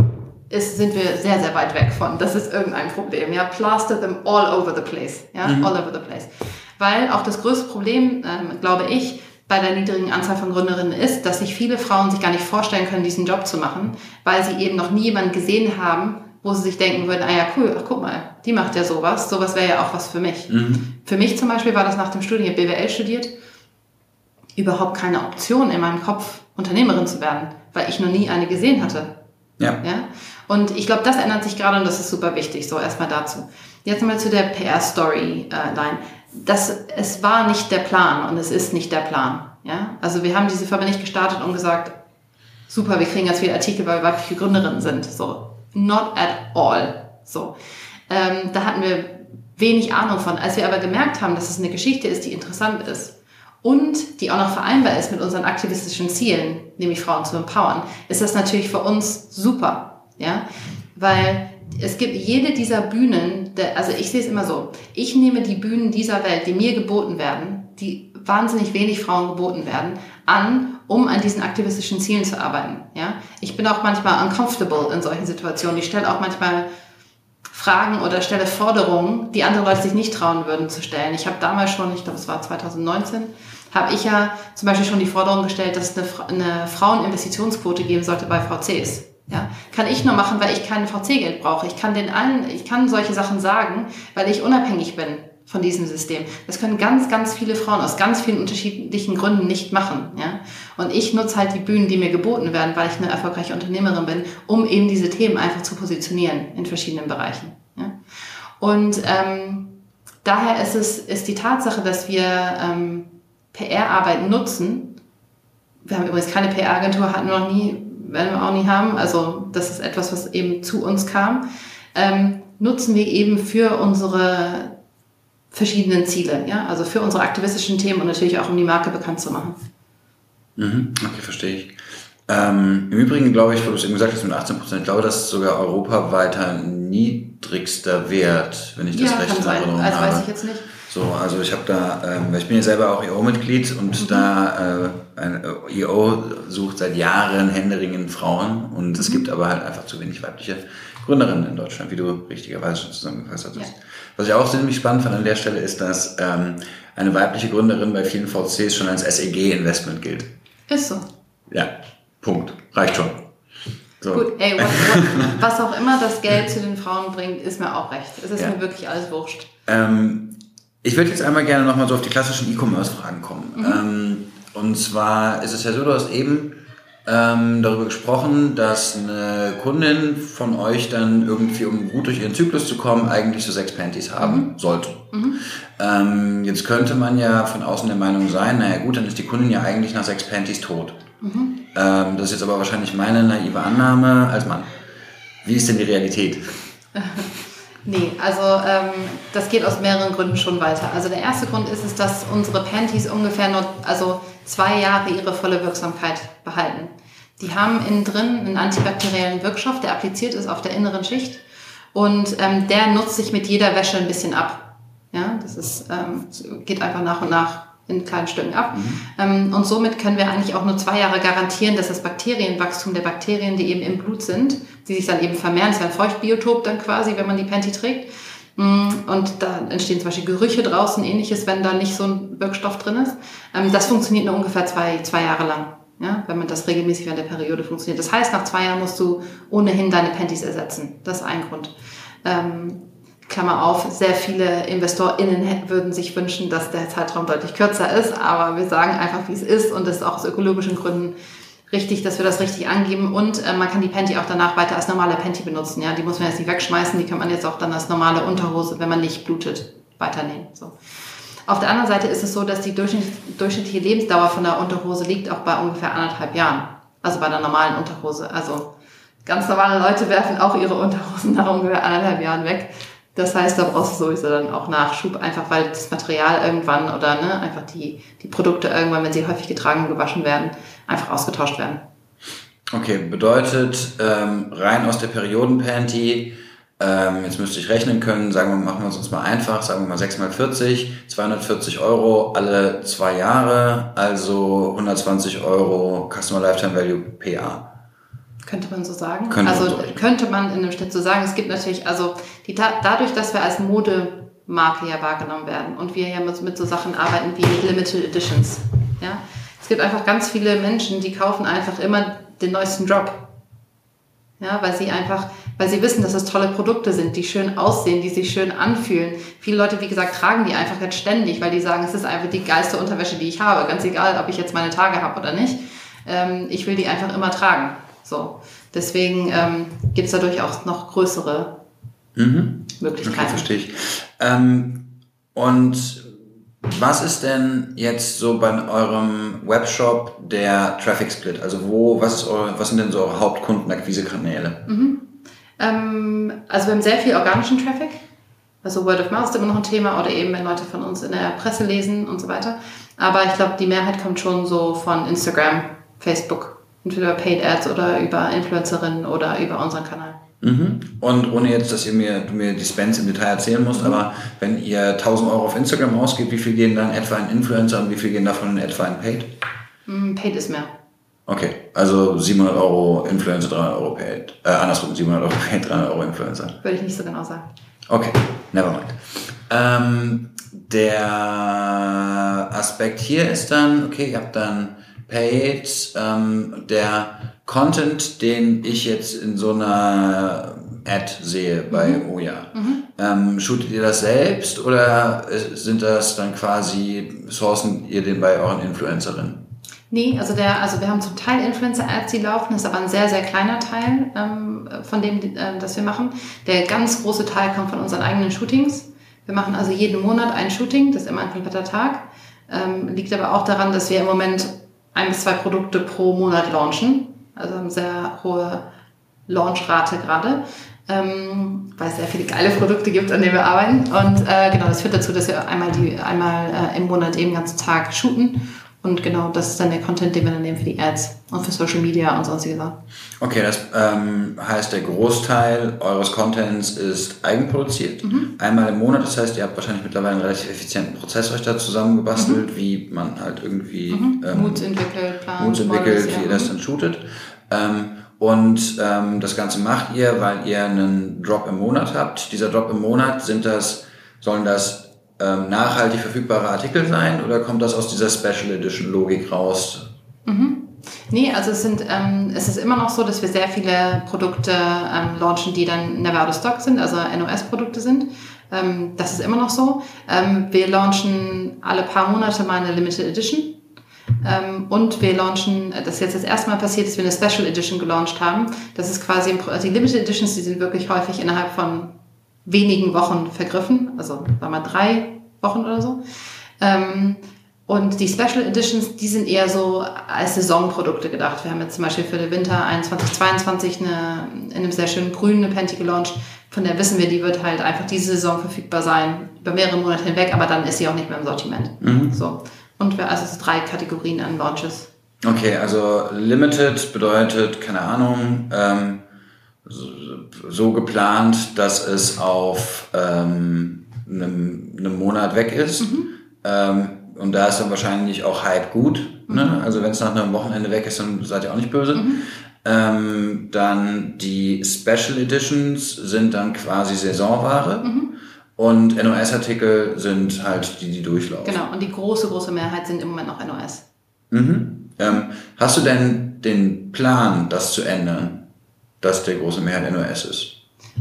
ist, sind wir sehr, sehr weit weg von. Das ist irgendein Problem. Ja, plaster them all over the place. Ja, mhm. all over the place. Weil auch das größte Problem, ähm, glaube ich, bei der niedrigen Anzahl von Gründerinnen ist, dass sich viele Frauen sich gar nicht vorstellen können, diesen Job zu machen, weil sie eben noch nie jemanden gesehen haben, wo sie sich denken würden, ah ja, cool, ach guck mal, die macht ja sowas, sowas wäre ja auch was für mich. Mhm. Für mich zum Beispiel war das nach dem Studium, ich habe BWL studiert, überhaupt keine Option in meinem Kopf, Unternehmerin zu werden, weil ich noch nie eine gesehen hatte. Ja. ja? Und ich glaube, das ändert sich gerade und das ist super wichtig. So, erstmal dazu. Jetzt mal zu der PR-Storyline. Das, es war nicht der Plan und es ist nicht der Plan. Ja? Also wir haben diese Firma nicht gestartet und gesagt, super, wir kriegen ganz viele Artikel, weil wir weibliche Gründerinnen sind. So, not at all. So, ähm, da hatten wir wenig Ahnung von. Als wir aber gemerkt haben, dass es eine Geschichte ist, die interessant ist und die auch noch vereinbar ist mit unseren aktivistischen Zielen, nämlich Frauen zu empowern, ist das natürlich für uns super, ja, weil es gibt jede dieser Bühnen, also ich sehe es immer so, ich nehme die Bühnen dieser Welt, die mir geboten werden, die wahnsinnig wenig Frauen geboten werden, an, um an diesen aktivistischen Zielen zu arbeiten. Ja? Ich bin auch manchmal uncomfortable in solchen Situationen. Ich stelle auch manchmal Fragen oder stelle Forderungen, die andere Leute sich nicht trauen würden zu stellen. Ich habe damals schon, ich glaube es war 2019, habe ich ja zum Beispiel schon die Forderung gestellt, dass es eine, eine Fraueninvestitionsquote geben sollte bei VCs. Ja, kann ich nur machen, weil ich kein VC-Geld brauche. Ich kann den allen, ich kann solche Sachen sagen, weil ich unabhängig bin von diesem System. Das können ganz, ganz viele Frauen aus ganz vielen unterschiedlichen Gründen nicht machen. Ja? Und ich nutze halt die Bühnen, die mir geboten werden, weil ich eine erfolgreiche Unternehmerin bin, um eben diese Themen einfach zu positionieren in verschiedenen Bereichen. Ja? Und ähm, daher ist es ist die Tatsache, dass wir ähm, PR-Arbeit nutzen. Wir haben übrigens keine PR-Agentur, hatten noch nie, werden wir auch nie haben. Also das ist etwas, was eben zu uns kam. Ähm, nutzen wir eben für unsere verschiedenen Ziele, ja, also für unsere aktivistischen Themen und natürlich auch um die Marke bekannt zu machen. Mhm, okay, verstehe ich. Ähm, Im Übrigen glaube ich, wo du es eben gesagt hast mit 18 Prozent, ich glaube, das ist sogar europaweiter niedrigster Wert, wenn ich das ja, recht in Erinnerung also habe. weiß ich jetzt nicht. So, also ich habe da, ähm, ich bin ja selber auch EO-Mitglied und mhm. da äh, ein äh, EO sucht seit Jahren händeringend Frauen und mhm. es gibt aber halt einfach zu wenig weibliche Gründerinnen in Deutschland, wie du richtigerweise schon zusammengefasst hast. Ja. Was ich auch ziemlich spannend fand an der Stelle ist, dass ähm, eine weibliche Gründerin bei vielen VCs schon als SEG-Investment gilt. Ist so. Ja, Punkt. Reicht schon. So. Gut, ey, what, what, was auch immer das Geld zu den Frauen bringt, ist mir auch recht. Es ist ja. mir wirklich alles wurscht. Ähm, ich würde jetzt einmal gerne nochmal so auf die klassischen E-Commerce-Fragen kommen. Mhm. Ähm, und zwar ist es ja so, du hast eben ähm, darüber gesprochen, dass eine Kundin von euch dann irgendwie, um gut durch ihren Zyklus zu kommen, eigentlich so sechs Panties haben mhm. sollte. Mhm. Ähm, jetzt könnte man ja von außen der Meinung sein, naja gut, dann ist die Kundin ja eigentlich nach sechs Panties tot. Mhm. Ähm, das ist jetzt aber wahrscheinlich meine naive Annahme als Mann. Wie ist denn die Realität? Nee, also ähm, das geht aus mehreren Gründen schon weiter. Also der erste Grund ist es, dass unsere Panties ungefähr nur also zwei Jahre ihre volle Wirksamkeit behalten. Die haben innen drin einen antibakteriellen Wirkstoff, der appliziert ist auf der inneren Schicht und ähm, der nutzt sich mit jeder Wäsche ein bisschen ab. Ja, das ist, ähm, geht einfach nach und nach in kleinen Stücken ab. Mhm. Ähm, und somit können wir eigentlich auch nur zwei Jahre garantieren, dass das Bakterienwachstum der Bakterien, die eben im Blut sind, die sich dann eben vermehren, das ist ein Feuchtbiotop dann quasi, wenn man die Panty trägt. Mm, und da entstehen zum Beispiel Gerüche draußen, ähnliches, wenn da nicht so ein Wirkstoff drin ist. Ähm, das funktioniert nur ungefähr zwei, zwei Jahre lang. Ja, wenn man das regelmäßig während der Periode funktioniert. Das heißt, nach zwei Jahren musst du ohnehin deine Panties ersetzen. Das ist ein Grund. Ähm, Klammer auf, sehr viele InvestorInnen würden sich wünschen, dass der Zeitraum deutlich kürzer ist, aber wir sagen einfach, wie es ist und es ist auch aus ökologischen Gründen richtig, dass wir das richtig angeben und äh, man kann die Panty auch danach weiter als normale Panty benutzen. Ja, die muss man jetzt nicht wegschmeißen, die kann man jetzt auch dann als normale Unterhose, wenn man nicht blutet, weiternehmen. So. Auf der anderen Seite ist es so, dass die durchschnittliche Lebensdauer von der Unterhose liegt auch bei ungefähr anderthalb Jahren. Also bei der normalen Unterhose. Also ganz normale Leute werfen auch ihre Unterhosen nach ungefähr anderthalb Jahren weg. Das heißt, da brauchst du sowieso dann auch Nachschub, einfach weil das Material irgendwann oder ne, einfach die, die Produkte irgendwann, wenn sie häufig getragen und gewaschen werden, einfach ausgetauscht werden. Okay, bedeutet ähm, rein aus der Periodenpanty, ähm, jetzt müsste ich rechnen können, sagen wir, machen wir es uns mal einfach, sagen wir mal 6 mal 40, 240 Euro alle zwei Jahre, also 120 Euro Customer Lifetime Value PA. Könnte man so sagen. Könnte also man könnte man in einem Schnitt so sagen. Es gibt natürlich, also die, dadurch, dass wir als Modemarke ja wahrgenommen werden und wir ja mit, mit so Sachen arbeiten wie mit Limited Editions. Ja? Es gibt einfach ganz viele Menschen, die kaufen einfach immer den neuesten Drop. Ja, weil sie einfach, weil sie wissen, dass es tolle Produkte sind, die schön aussehen, die sich schön anfühlen. Viele Leute, wie gesagt, tragen die einfach jetzt ständig, weil die sagen, es ist einfach die geilste Unterwäsche, die ich habe. Ganz egal, ob ich jetzt meine Tage habe oder nicht. Ähm, ich will die einfach immer tragen. So. Deswegen ähm, gibt es dadurch auch noch größere Mhm. Möglichkeiten. Okay, verstehe ich. Ähm, und was ist denn jetzt so bei eurem Webshop der Traffic Split? Also wo, was ist eure, was sind denn so eure Hauptkundenakquisekanäle? Ähm, also wir haben sehr viel organischen Traffic. Also Word of Mouth ist immer noch ein Thema oder eben wenn Leute von uns in der Presse lesen und so weiter. Aber ich glaube, die Mehrheit kommt schon so von Instagram, Facebook, entweder über Paid Ads oder über Influencerinnen oder über unseren Kanal. Mhm. Und ohne jetzt, dass ihr mir, du mir die Spends im Detail erzählen musst, aber wenn ihr 1000 Euro auf Instagram ausgebt, wie viel gehen dann etwa in Influencer und wie viel gehen davon in etwa in Paid? Mm, Paid ist mehr. Okay, also 700 Euro Influencer, 300 Euro Paid. Äh, andersrum, 700 Euro Paid, 300 Euro Influencer. Würde ich nicht so genau sagen. Okay, never mind. Ähm, der Aspekt hier ist dann, okay, ihr habt dann Paid, ähm, der Content, den ich jetzt in so einer Ad sehe bei Oya. Ähm, shootet ihr das selbst oder sind das dann quasi, sourcen ihr den bei euren Influencerinnen? Nee, also der, also wir haben zum Teil Influencer-Ads, die laufen, das ist aber ein sehr, sehr kleiner Teil ähm, von dem, ähm, das wir machen. Der ganz große Teil kommt von unseren eigenen Shootings. Wir machen also jeden Monat ein Shooting, das ist immer ein kompletter Tag. Ähm, liegt aber auch daran, dass wir im Moment ein bis zwei Produkte pro Monat launchen. Also haben sehr hohe Launchrate gerade, ähm, weil es sehr viele geile Produkte gibt, an denen wir arbeiten. Und äh, genau, das führt dazu, dass wir einmal, die, einmal äh, im Monat eben den ganzen Tag shooten. Und genau, das ist dann der Content, den wir dann nehmen für die Ads und für Social Media und sonstige Sachen. Okay, das ähm, heißt, der Großteil eures Contents ist eigenproduziert. Einmal im Monat, das heißt, ihr habt wahrscheinlich mittlerweile einen relativ effizienten Prozess euch da zusammengebastelt, wie man halt irgendwie ähm, Moods entwickelt, plant, Moods entwickelt, Models, wie ihr ja. das dann shootet. Ähm, und ähm, das Ganze macht ihr, weil ihr einen Drop im Monat habt. Dieser Drop im Monat, sind das, sollen das ähm, nachhaltig verfügbare Artikel sein oder kommt das aus dieser Special Edition Logik raus? Nee, also es sind, ähm, es ist immer noch so, dass wir sehr viele Produkte ähm, launchen, die dann never out of stock sind, also NOS-Produkte sind. Ähm, das ist immer noch so. Ähm, wir launchen alle paar Monate mal eine Limited Edition. Ähm, und wir launchen, äh, das ist jetzt das erste Mal passiert, dass wir eine Special Edition gelauncht haben. Das ist quasi, also die Limited Editions, die sind wirklich häufig innerhalb von wenigen Wochen vergriffen, also wir mal drei Wochen oder so. Ähm, und die Special Editions, die sind eher so als Saisonprodukte gedacht. Wir haben jetzt zum Beispiel für den Winter 21, 22 eine, in einem sehr schönen Grün eine Panty gelauncht. Von der wissen wir, die wird halt einfach diese Saison verfügbar sein, über mehrere Monate hinweg, aber dann ist sie auch nicht mehr im Sortiment. So. Und wir, also sind drei Kategorien an Launches. Okay, also Limited bedeutet, keine Ahnung, ähm, so, so geplant, dass es auf ähm, einem, einem Monat weg ist. Ähm, und da ist dann wahrscheinlich auch Hype gut. Ne? Also wenn es nach einem Wochenende weg ist, dann seid ihr auch nicht böse. Ähm, dann die Special Editions sind dann quasi Saisonware. Und NOS-Artikel sind halt die, die durchlaufen. Genau. Und die große, große Mehrheit sind im Moment noch NOS. Mhm. Ähm, hast du denn den Plan, das zu ändern, dass der große Mehrheit NOS ist?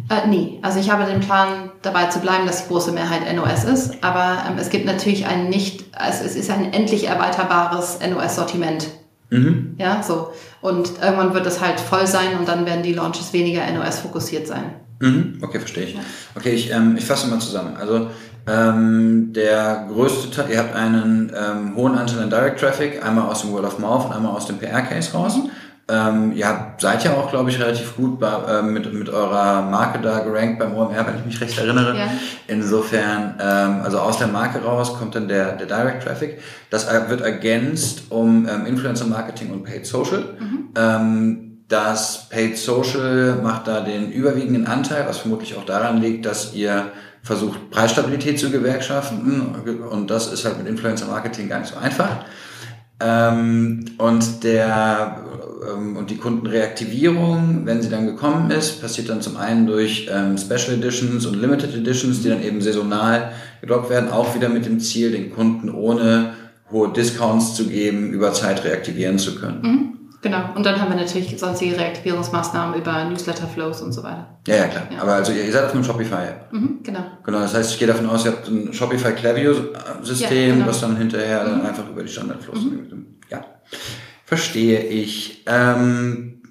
Äh, nee, also ich habe den Plan, dabei zu bleiben, dass die große Mehrheit NOS ist. Aber ähm, es gibt natürlich ein nicht, also es ist ein endlich erweiterbares NOS-Sortiment. Mhm. Ja, so. Und irgendwann wird es halt voll sein und dann werden die Launches weniger NOS-fokussiert sein. Mhm. Okay, verstehe ich. Okay, ich, ähm, ich fasse mal zusammen. Also ähm, der größte Teil, ihr habt einen ähm, hohen Anteil an Direct Traffic, einmal aus dem Word of Mouth und einmal aus dem PR-Case raus. Ähm, ihr habt, seid ja auch, glaube ich, relativ gut bei, äh, mit, mit eurer Marke da gerankt beim OMR, wenn ich mich recht erinnere. Ja. Insofern, ähm, also aus der Marke raus kommt dann der, der Direct Traffic. Das äh, wird ergänzt um ähm, Influencer Marketing und Paid Social. Ähm, das Paid Social macht da den überwiegenden Anteil, was vermutlich auch daran liegt, dass ihr versucht, Preisstabilität zu gewährschaften. Und das ist halt mit Influencer Marketing gar nicht so einfach. Ähm, und der ähm, und die Kundenreaktivierung, wenn sie dann gekommen ist, passiert dann zum einen durch ähm, Special Editions und Limited Editions, die dann eben saisonal gedruckt werden, auch wieder mit dem Ziel, den Kunden ohne hohe Discounts zu geben, über Zeit reaktivieren zu können. Mhm. Genau. Und dann haben wir natürlich sonstige Reaktivierungsmaßnahmen über Newsletter-Flows und so weiter. Ja, ja, klar. Ja. Aber also ihr, seid auf einem Shopify. Mhm, genau. Genau, das heißt, ich gehe davon aus, ihr habt ein Shopify Klaviyo-System, Ja, genau. was dann hinterher dann einfach über die Standardflows. Ja, verstehe ich. Ähm,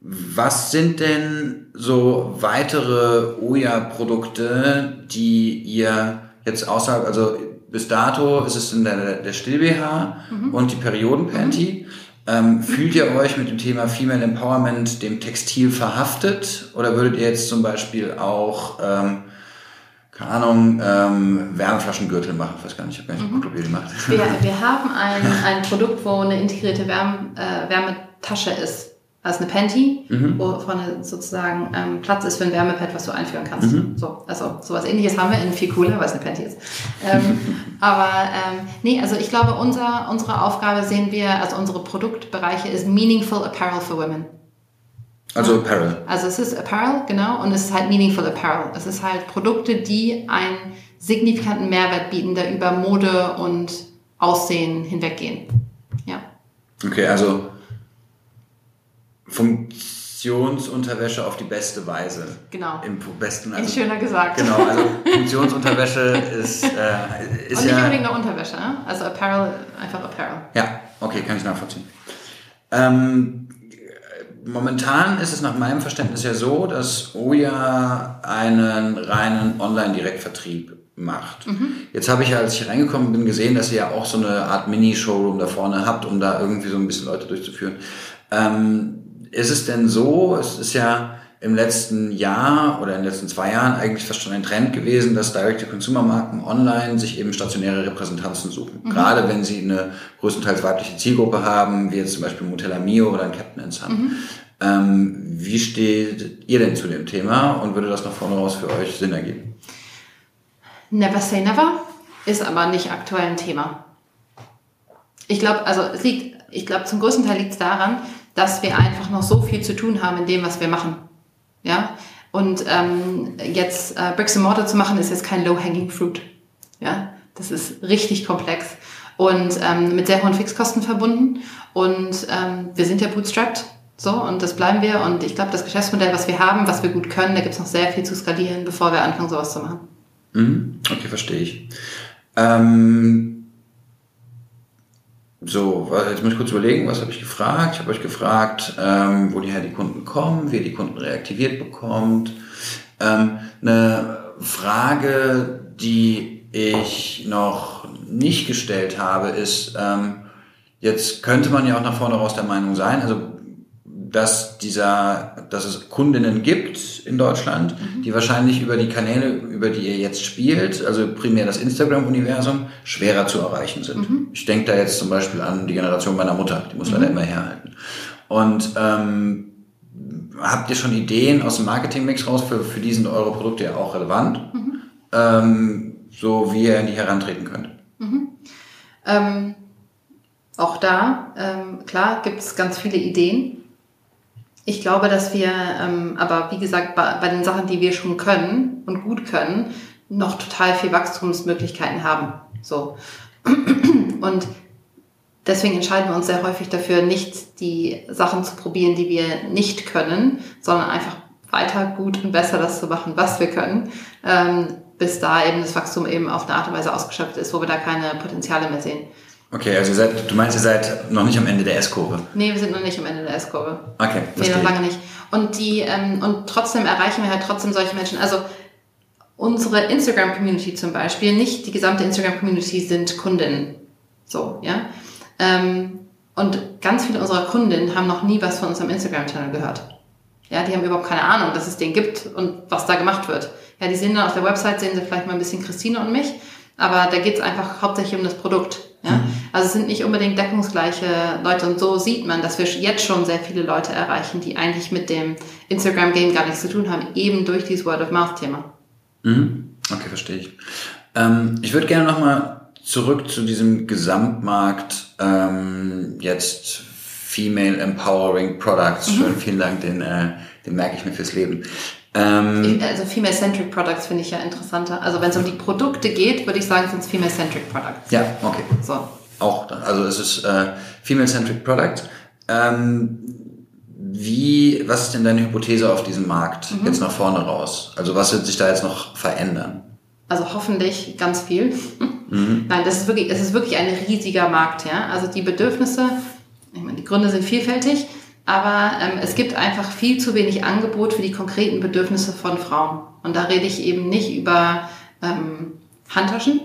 was sind denn so weitere Oya-Produkte, die ihr jetzt außerhalb, also bis dato ist es in der, der Still-BH und die Perioden-Panty. Ähm, fühlt ihr euch mit dem Thema Female Empowerment dem Textil verhaftet oder würdet ihr jetzt zum Beispiel auch ähm, keine Ahnung, ähm, Wärmeflaschengürtel machen. Ich weiß gar nicht, ich habe gar nicht geguckt, ob ihr die macht. Wir, wir haben ein, ein Produkt, wo eine integrierte Wärm, äh, Wärmetasche ist. Also eine Panty, wo vorne sozusagen ähm, Platz ist für ein Wärmepad, was du einführen kannst. So, also sowas ähnliches haben wir in viel cooler, weil es eine Panty ist. Ähm, aber ähm, nee, also ich glaube, unser, unsere Aufgabe sehen wir, also unsere Produktbereiche ist Meaningful Apparel for Women. Also Apparel. Also es ist Apparel, genau, und es ist halt Meaningful Apparel. Es ist halt Produkte, die einen signifikanten Mehrwert bieten, der über Mode und Aussehen hinweggehen. Ja. Okay, also Funktionsunterwäsche auf die beste Weise. Genau. Im besten, In also, schöner gesagt. Genau, also Funktionsunterwäsche ist, äh, ist Und nicht ja... unbedingt nur Unterwäsche, ne? also Apparel, einfach Apparel. Ja, okay, kann ich nachvollziehen. Ähm, momentan ist es nach meinem Verständnis ja so, dass Oya einen reinen Online-Direktvertrieb macht. Jetzt habe ich, als ich reingekommen bin, gesehen, dass ihr ja auch so eine Art Mini-Showroom da vorne habt, um da irgendwie so ein bisschen Leute durchzuführen. Ähm, ist es denn so, es ist ja im letzten Jahr oder in den letzten zwei Jahren eigentlich fast schon ein Trend gewesen, dass Direct-to-Consumer-Marken online sich eben stationäre Repräsentanzen suchen. Gerade wenn sie eine größtenteils weibliche Zielgruppe haben, wie jetzt zum Beispiel Motella Mio oder ein Captain Sun. Ähm, wie steht ihr denn zu dem Thema und würde das nach vorne raus für euch Sinn ergeben? Never say never ist aber nicht aktuell ein Thema. Ich glaube, also es liegt, ich glaube, zum größten Teil liegt es daran, dass wir einfach noch so viel zu tun haben in dem, was wir machen. Ja. Und ähm, jetzt äh, Bricks and Mortar zu machen, ist jetzt kein low-hanging fruit. Ja. Das ist richtig komplex und ähm, mit sehr hohen Fixkosten verbunden. Und ähm, wir sind ja bootstrapped. So, und das bleiben wir. Und ich glaube, das Geschäftsmodell, was wir haben, was wir gut können, da gibt es noch sehr viel zu skalieren, bevor wir anfangen, sowas zu machen. Mhm. Okay, verstehe ich. Ähm, so, jetzt muss ich kurz überlegen, was habe ich gefragt? Ich habe euch gefragt, ähm, woher die Kunden kommen, wie ihr die Kunden reaktiviert bekommt. Ähm, eine Frage, die ich noch nicht gestellt habe, ist, ähm, jetzt könnte man ja auch nach vorne raus der Meinung sein, also dass dieser, dass es Kundinnen gibt in Deutschland, die wahrscheinlich über die Kanäle, über die ihr jetzt spielt, also primär das Instagram-Universum, schwerer zu erreichen sind. Ich denke da jetzt zum Beispiel an die Generation meiner Mutter, die muss leider immer herhalten. Und ähm, habt ihr schon Ideen aus dem Marketingmix raus? Für, für die sind eure Produkte ja auch relevant. Ähm, so wie ihr in die herantreten könnt. Ähm, auch da, ähm, klar, gibt es ganz viele Ideen. Ich glaube, dass wir, ähm, aber wie gesagt, bei, bei den Sachen, die wir schon können und gut können, noch total viel Wachstumsmöglichkeiten haben. So. Und deswegen entscheiden wir uns sehr häufig dafür, nicht die Sachen zu probieren, die wir nicht können, sondern einfach weiter gut und besser das zu machen, was wir können, ähm, bis da eben das Wachstum eben auf eine Art und Weise ausgeschöpft ist, wo wir da keine Potenziale mehr sehen. Okay, also seid, du meinst, ihr seid noch nicht am Ende der S-Kurve. Nee, wir sind noch nicht am Ende der S-Kurve. Okay, Nee, verstehe noch ich. lange nicht. Und die, ähm, und trotzdem erreichen wir halt trotzdem solche Menschen. Also unsere Instagram-Community zum Beispiel, nicht die gesamte Instagram-Community sind Kundinnen. So, ja. Ähm, und ganz viele unserer Kundinnen haben noch nie was von unserem Instagram-Channel gehört. Ja, die haben überhaupt keine Ahnung, dass es den gibt und was da gemacht wird. Ja, die sehen dann auf der Website, sehen sie vielleicht mal ein bisschen Christine und mich, aber da geht's einfach hauptsächlich um das Produkt. Ja? Also es sind nicht unbedingt deckungsgleiche Leute und so sieht man, dass wir jetzt schon sehr viele Leute erreichen, die eigentlich mit dem Instagram-Game gar nichts zu tun haben, eben durch dieses Word-of-Mouth-Thema. Mhm. Okay, verstehe ich. Ähm, ich würde gerne nochmal zurück zu diesem Gesamtmarkt, ähm, jetzt Female Empowering Products. Schön, vielen Dank, den, äh, den merke ich mir fürs Leben. Ähm, Also Female-Centric Products finde ich ja interessanter. Also wenn es um die Produkte geht, würde ich sagen, sind es Female-Centric Products. ja, okay. So. Auch, also es ist äh, Female-Centric Product. Ähm, wie, was ist denn deine Hypothese auf diesem Markt jetzt nach vorne raus? Also was wird sich da jetzt noch verändern? Also hoffentlich ganz viel. Nein, das ist wirklich, es ist wirklich ein riesiger Markt, ja. Also die Bedürfnisse, ich meine, die Gründe sind vielfältig, aber ähm, es gibt einfach viel zu wenig Angebot für die konkreten Bedürfnisse von Frauen. Und da rede ich eben nicht über ähm, Handtaschen,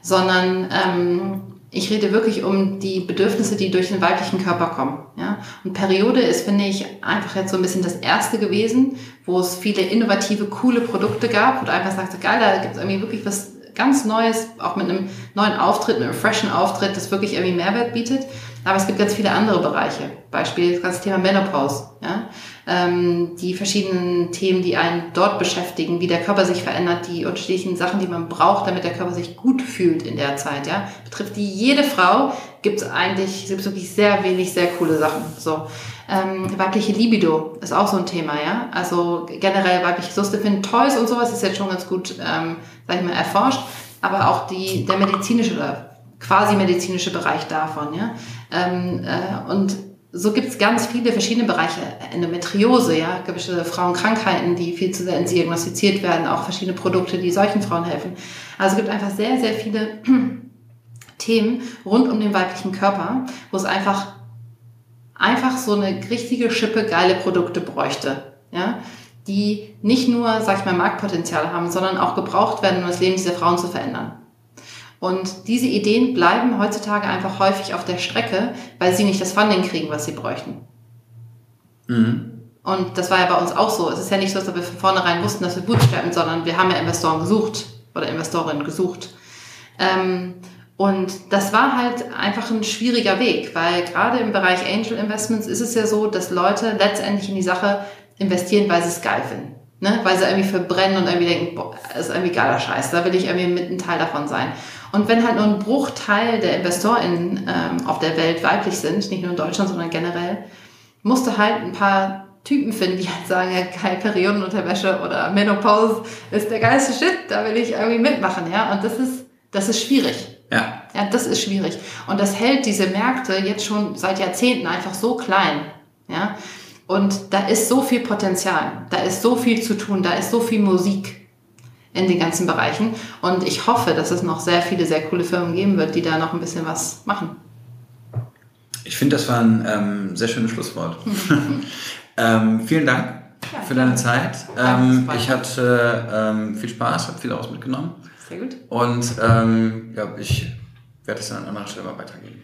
sondern ähm, ich rede wirklich um die Bedürfnisse, die durch den weiblichen Körper kommen. Ja? Und Periode ist, finde ich, einfach jetzt so ein bisschen das erste gewesen, wo es viele innovative, coole Produkte gab, du einfach sagst, geil, da gibt es irgendwie wirklich was ganz Neues, auch mit einem neuen Auftritt, einem freshen Auftritt, das wirklich irgendwie Mehrwert bietet. Aber es gibt ganz viele andere Bereiche. Beispiel das ganze Thema Menopause. Ja? Ähm, die verschiedenen Themen, die einen dort beschäftigen, wie der Körper sich verändert, die unterschiedlichen Sachen, die man braucht, damit der Körper sich gut fühlt in der Zeit. Ja? Betrifft die jede Frau, gibt es eigentlich gibt wirklich sehr wenig, sehr coole Sachen. So. Ähm, weibliche Libido ist auch so ein Thema, ja. Also generell weibliche Lust Toys und sowas ist jetzt schon ganz gut, ähm, sag ich mal, erforscht. Aber auch die, der medizinische oder quasi medizinische Bereich davon, ja. Ähm, äh, und so gibt es ganz viele verschiedene Bereiche. Endometriose, ja, gewisse Frauenkrankheiten, die viel zu selten diagnostiziert werden, auch verschiedene Produkte, die solchen Frauen helfen. Also es gibt einfach sehr, sehr viele Themen rund um den weiblichen Körper, wo es einfach einfach so eine richtige Schippe geile Produkte bräuchte, ja, die nicht nur, sag ich mal, Marktpotenzial haben, sondern auch gebraucht werden, um das Leben dieser Frauen zu verändern. Und diese Ideen bleiben heutzutage einfach häufig auf der Strecke, weil sie nicht das Funding kriegen, was sie bräuchten. Und das war ja bei uns auch so. Es ist ja nicht so, dass wir von vornherein wussten, dass wir bootstrappen, sondern wir haben ja Investoren gesucht oder Investorinnen gesucht. Ähm, und das war halt einfach ein schwieriger Weg, weil gerade im Bereich Angel Investments ist es ja so, dass Leute letztendlich in die Sache investieren, weil sie es geil finden. Ne? Weil sie irgendwie verbrennen und irgendwie denken, boah, das ist irgendwie geiler Scheiß, da will ich irgendwie mit ein Teil davon sein. Und wenn halt nur ein Bruchteil der InvestorInnen ähm, auf der Welt weiblich sind, nicht nur in Deutschland, sondern generell, musste halt ein paar Typen finden, die halt sagen, ja geil, Periodenunterwäsche oder Menopause ist der geilste Shit, da will ich irgendwie mitmachen, ja. Und das ist, das ist schwierig. Ja. Ja, das ist schwierig. Und das hält diese Märkte jetzt schon seit Jahrzehnten einfach so klein. Ja. Und da ist so viel Potenzial, da ist so viel zu tun, da ist so viel Musik in den ganzen Bereichen. Und ich hoffe, dass es noch sehr viele, sehr coole Firmen geben wird, die da noch ein bisschen was machen. Ich finde, das war ein ähm, sehr schönes Schlusswort. ähm, vielen Dank Ja, für deine Zeit. Ähm, ich hatte ähm, viel Spaß, habe viel daraus mitgenommen. Sehr gut. Und ähm, ja, ich werde es dann an anderer Stelle mal weitergeben.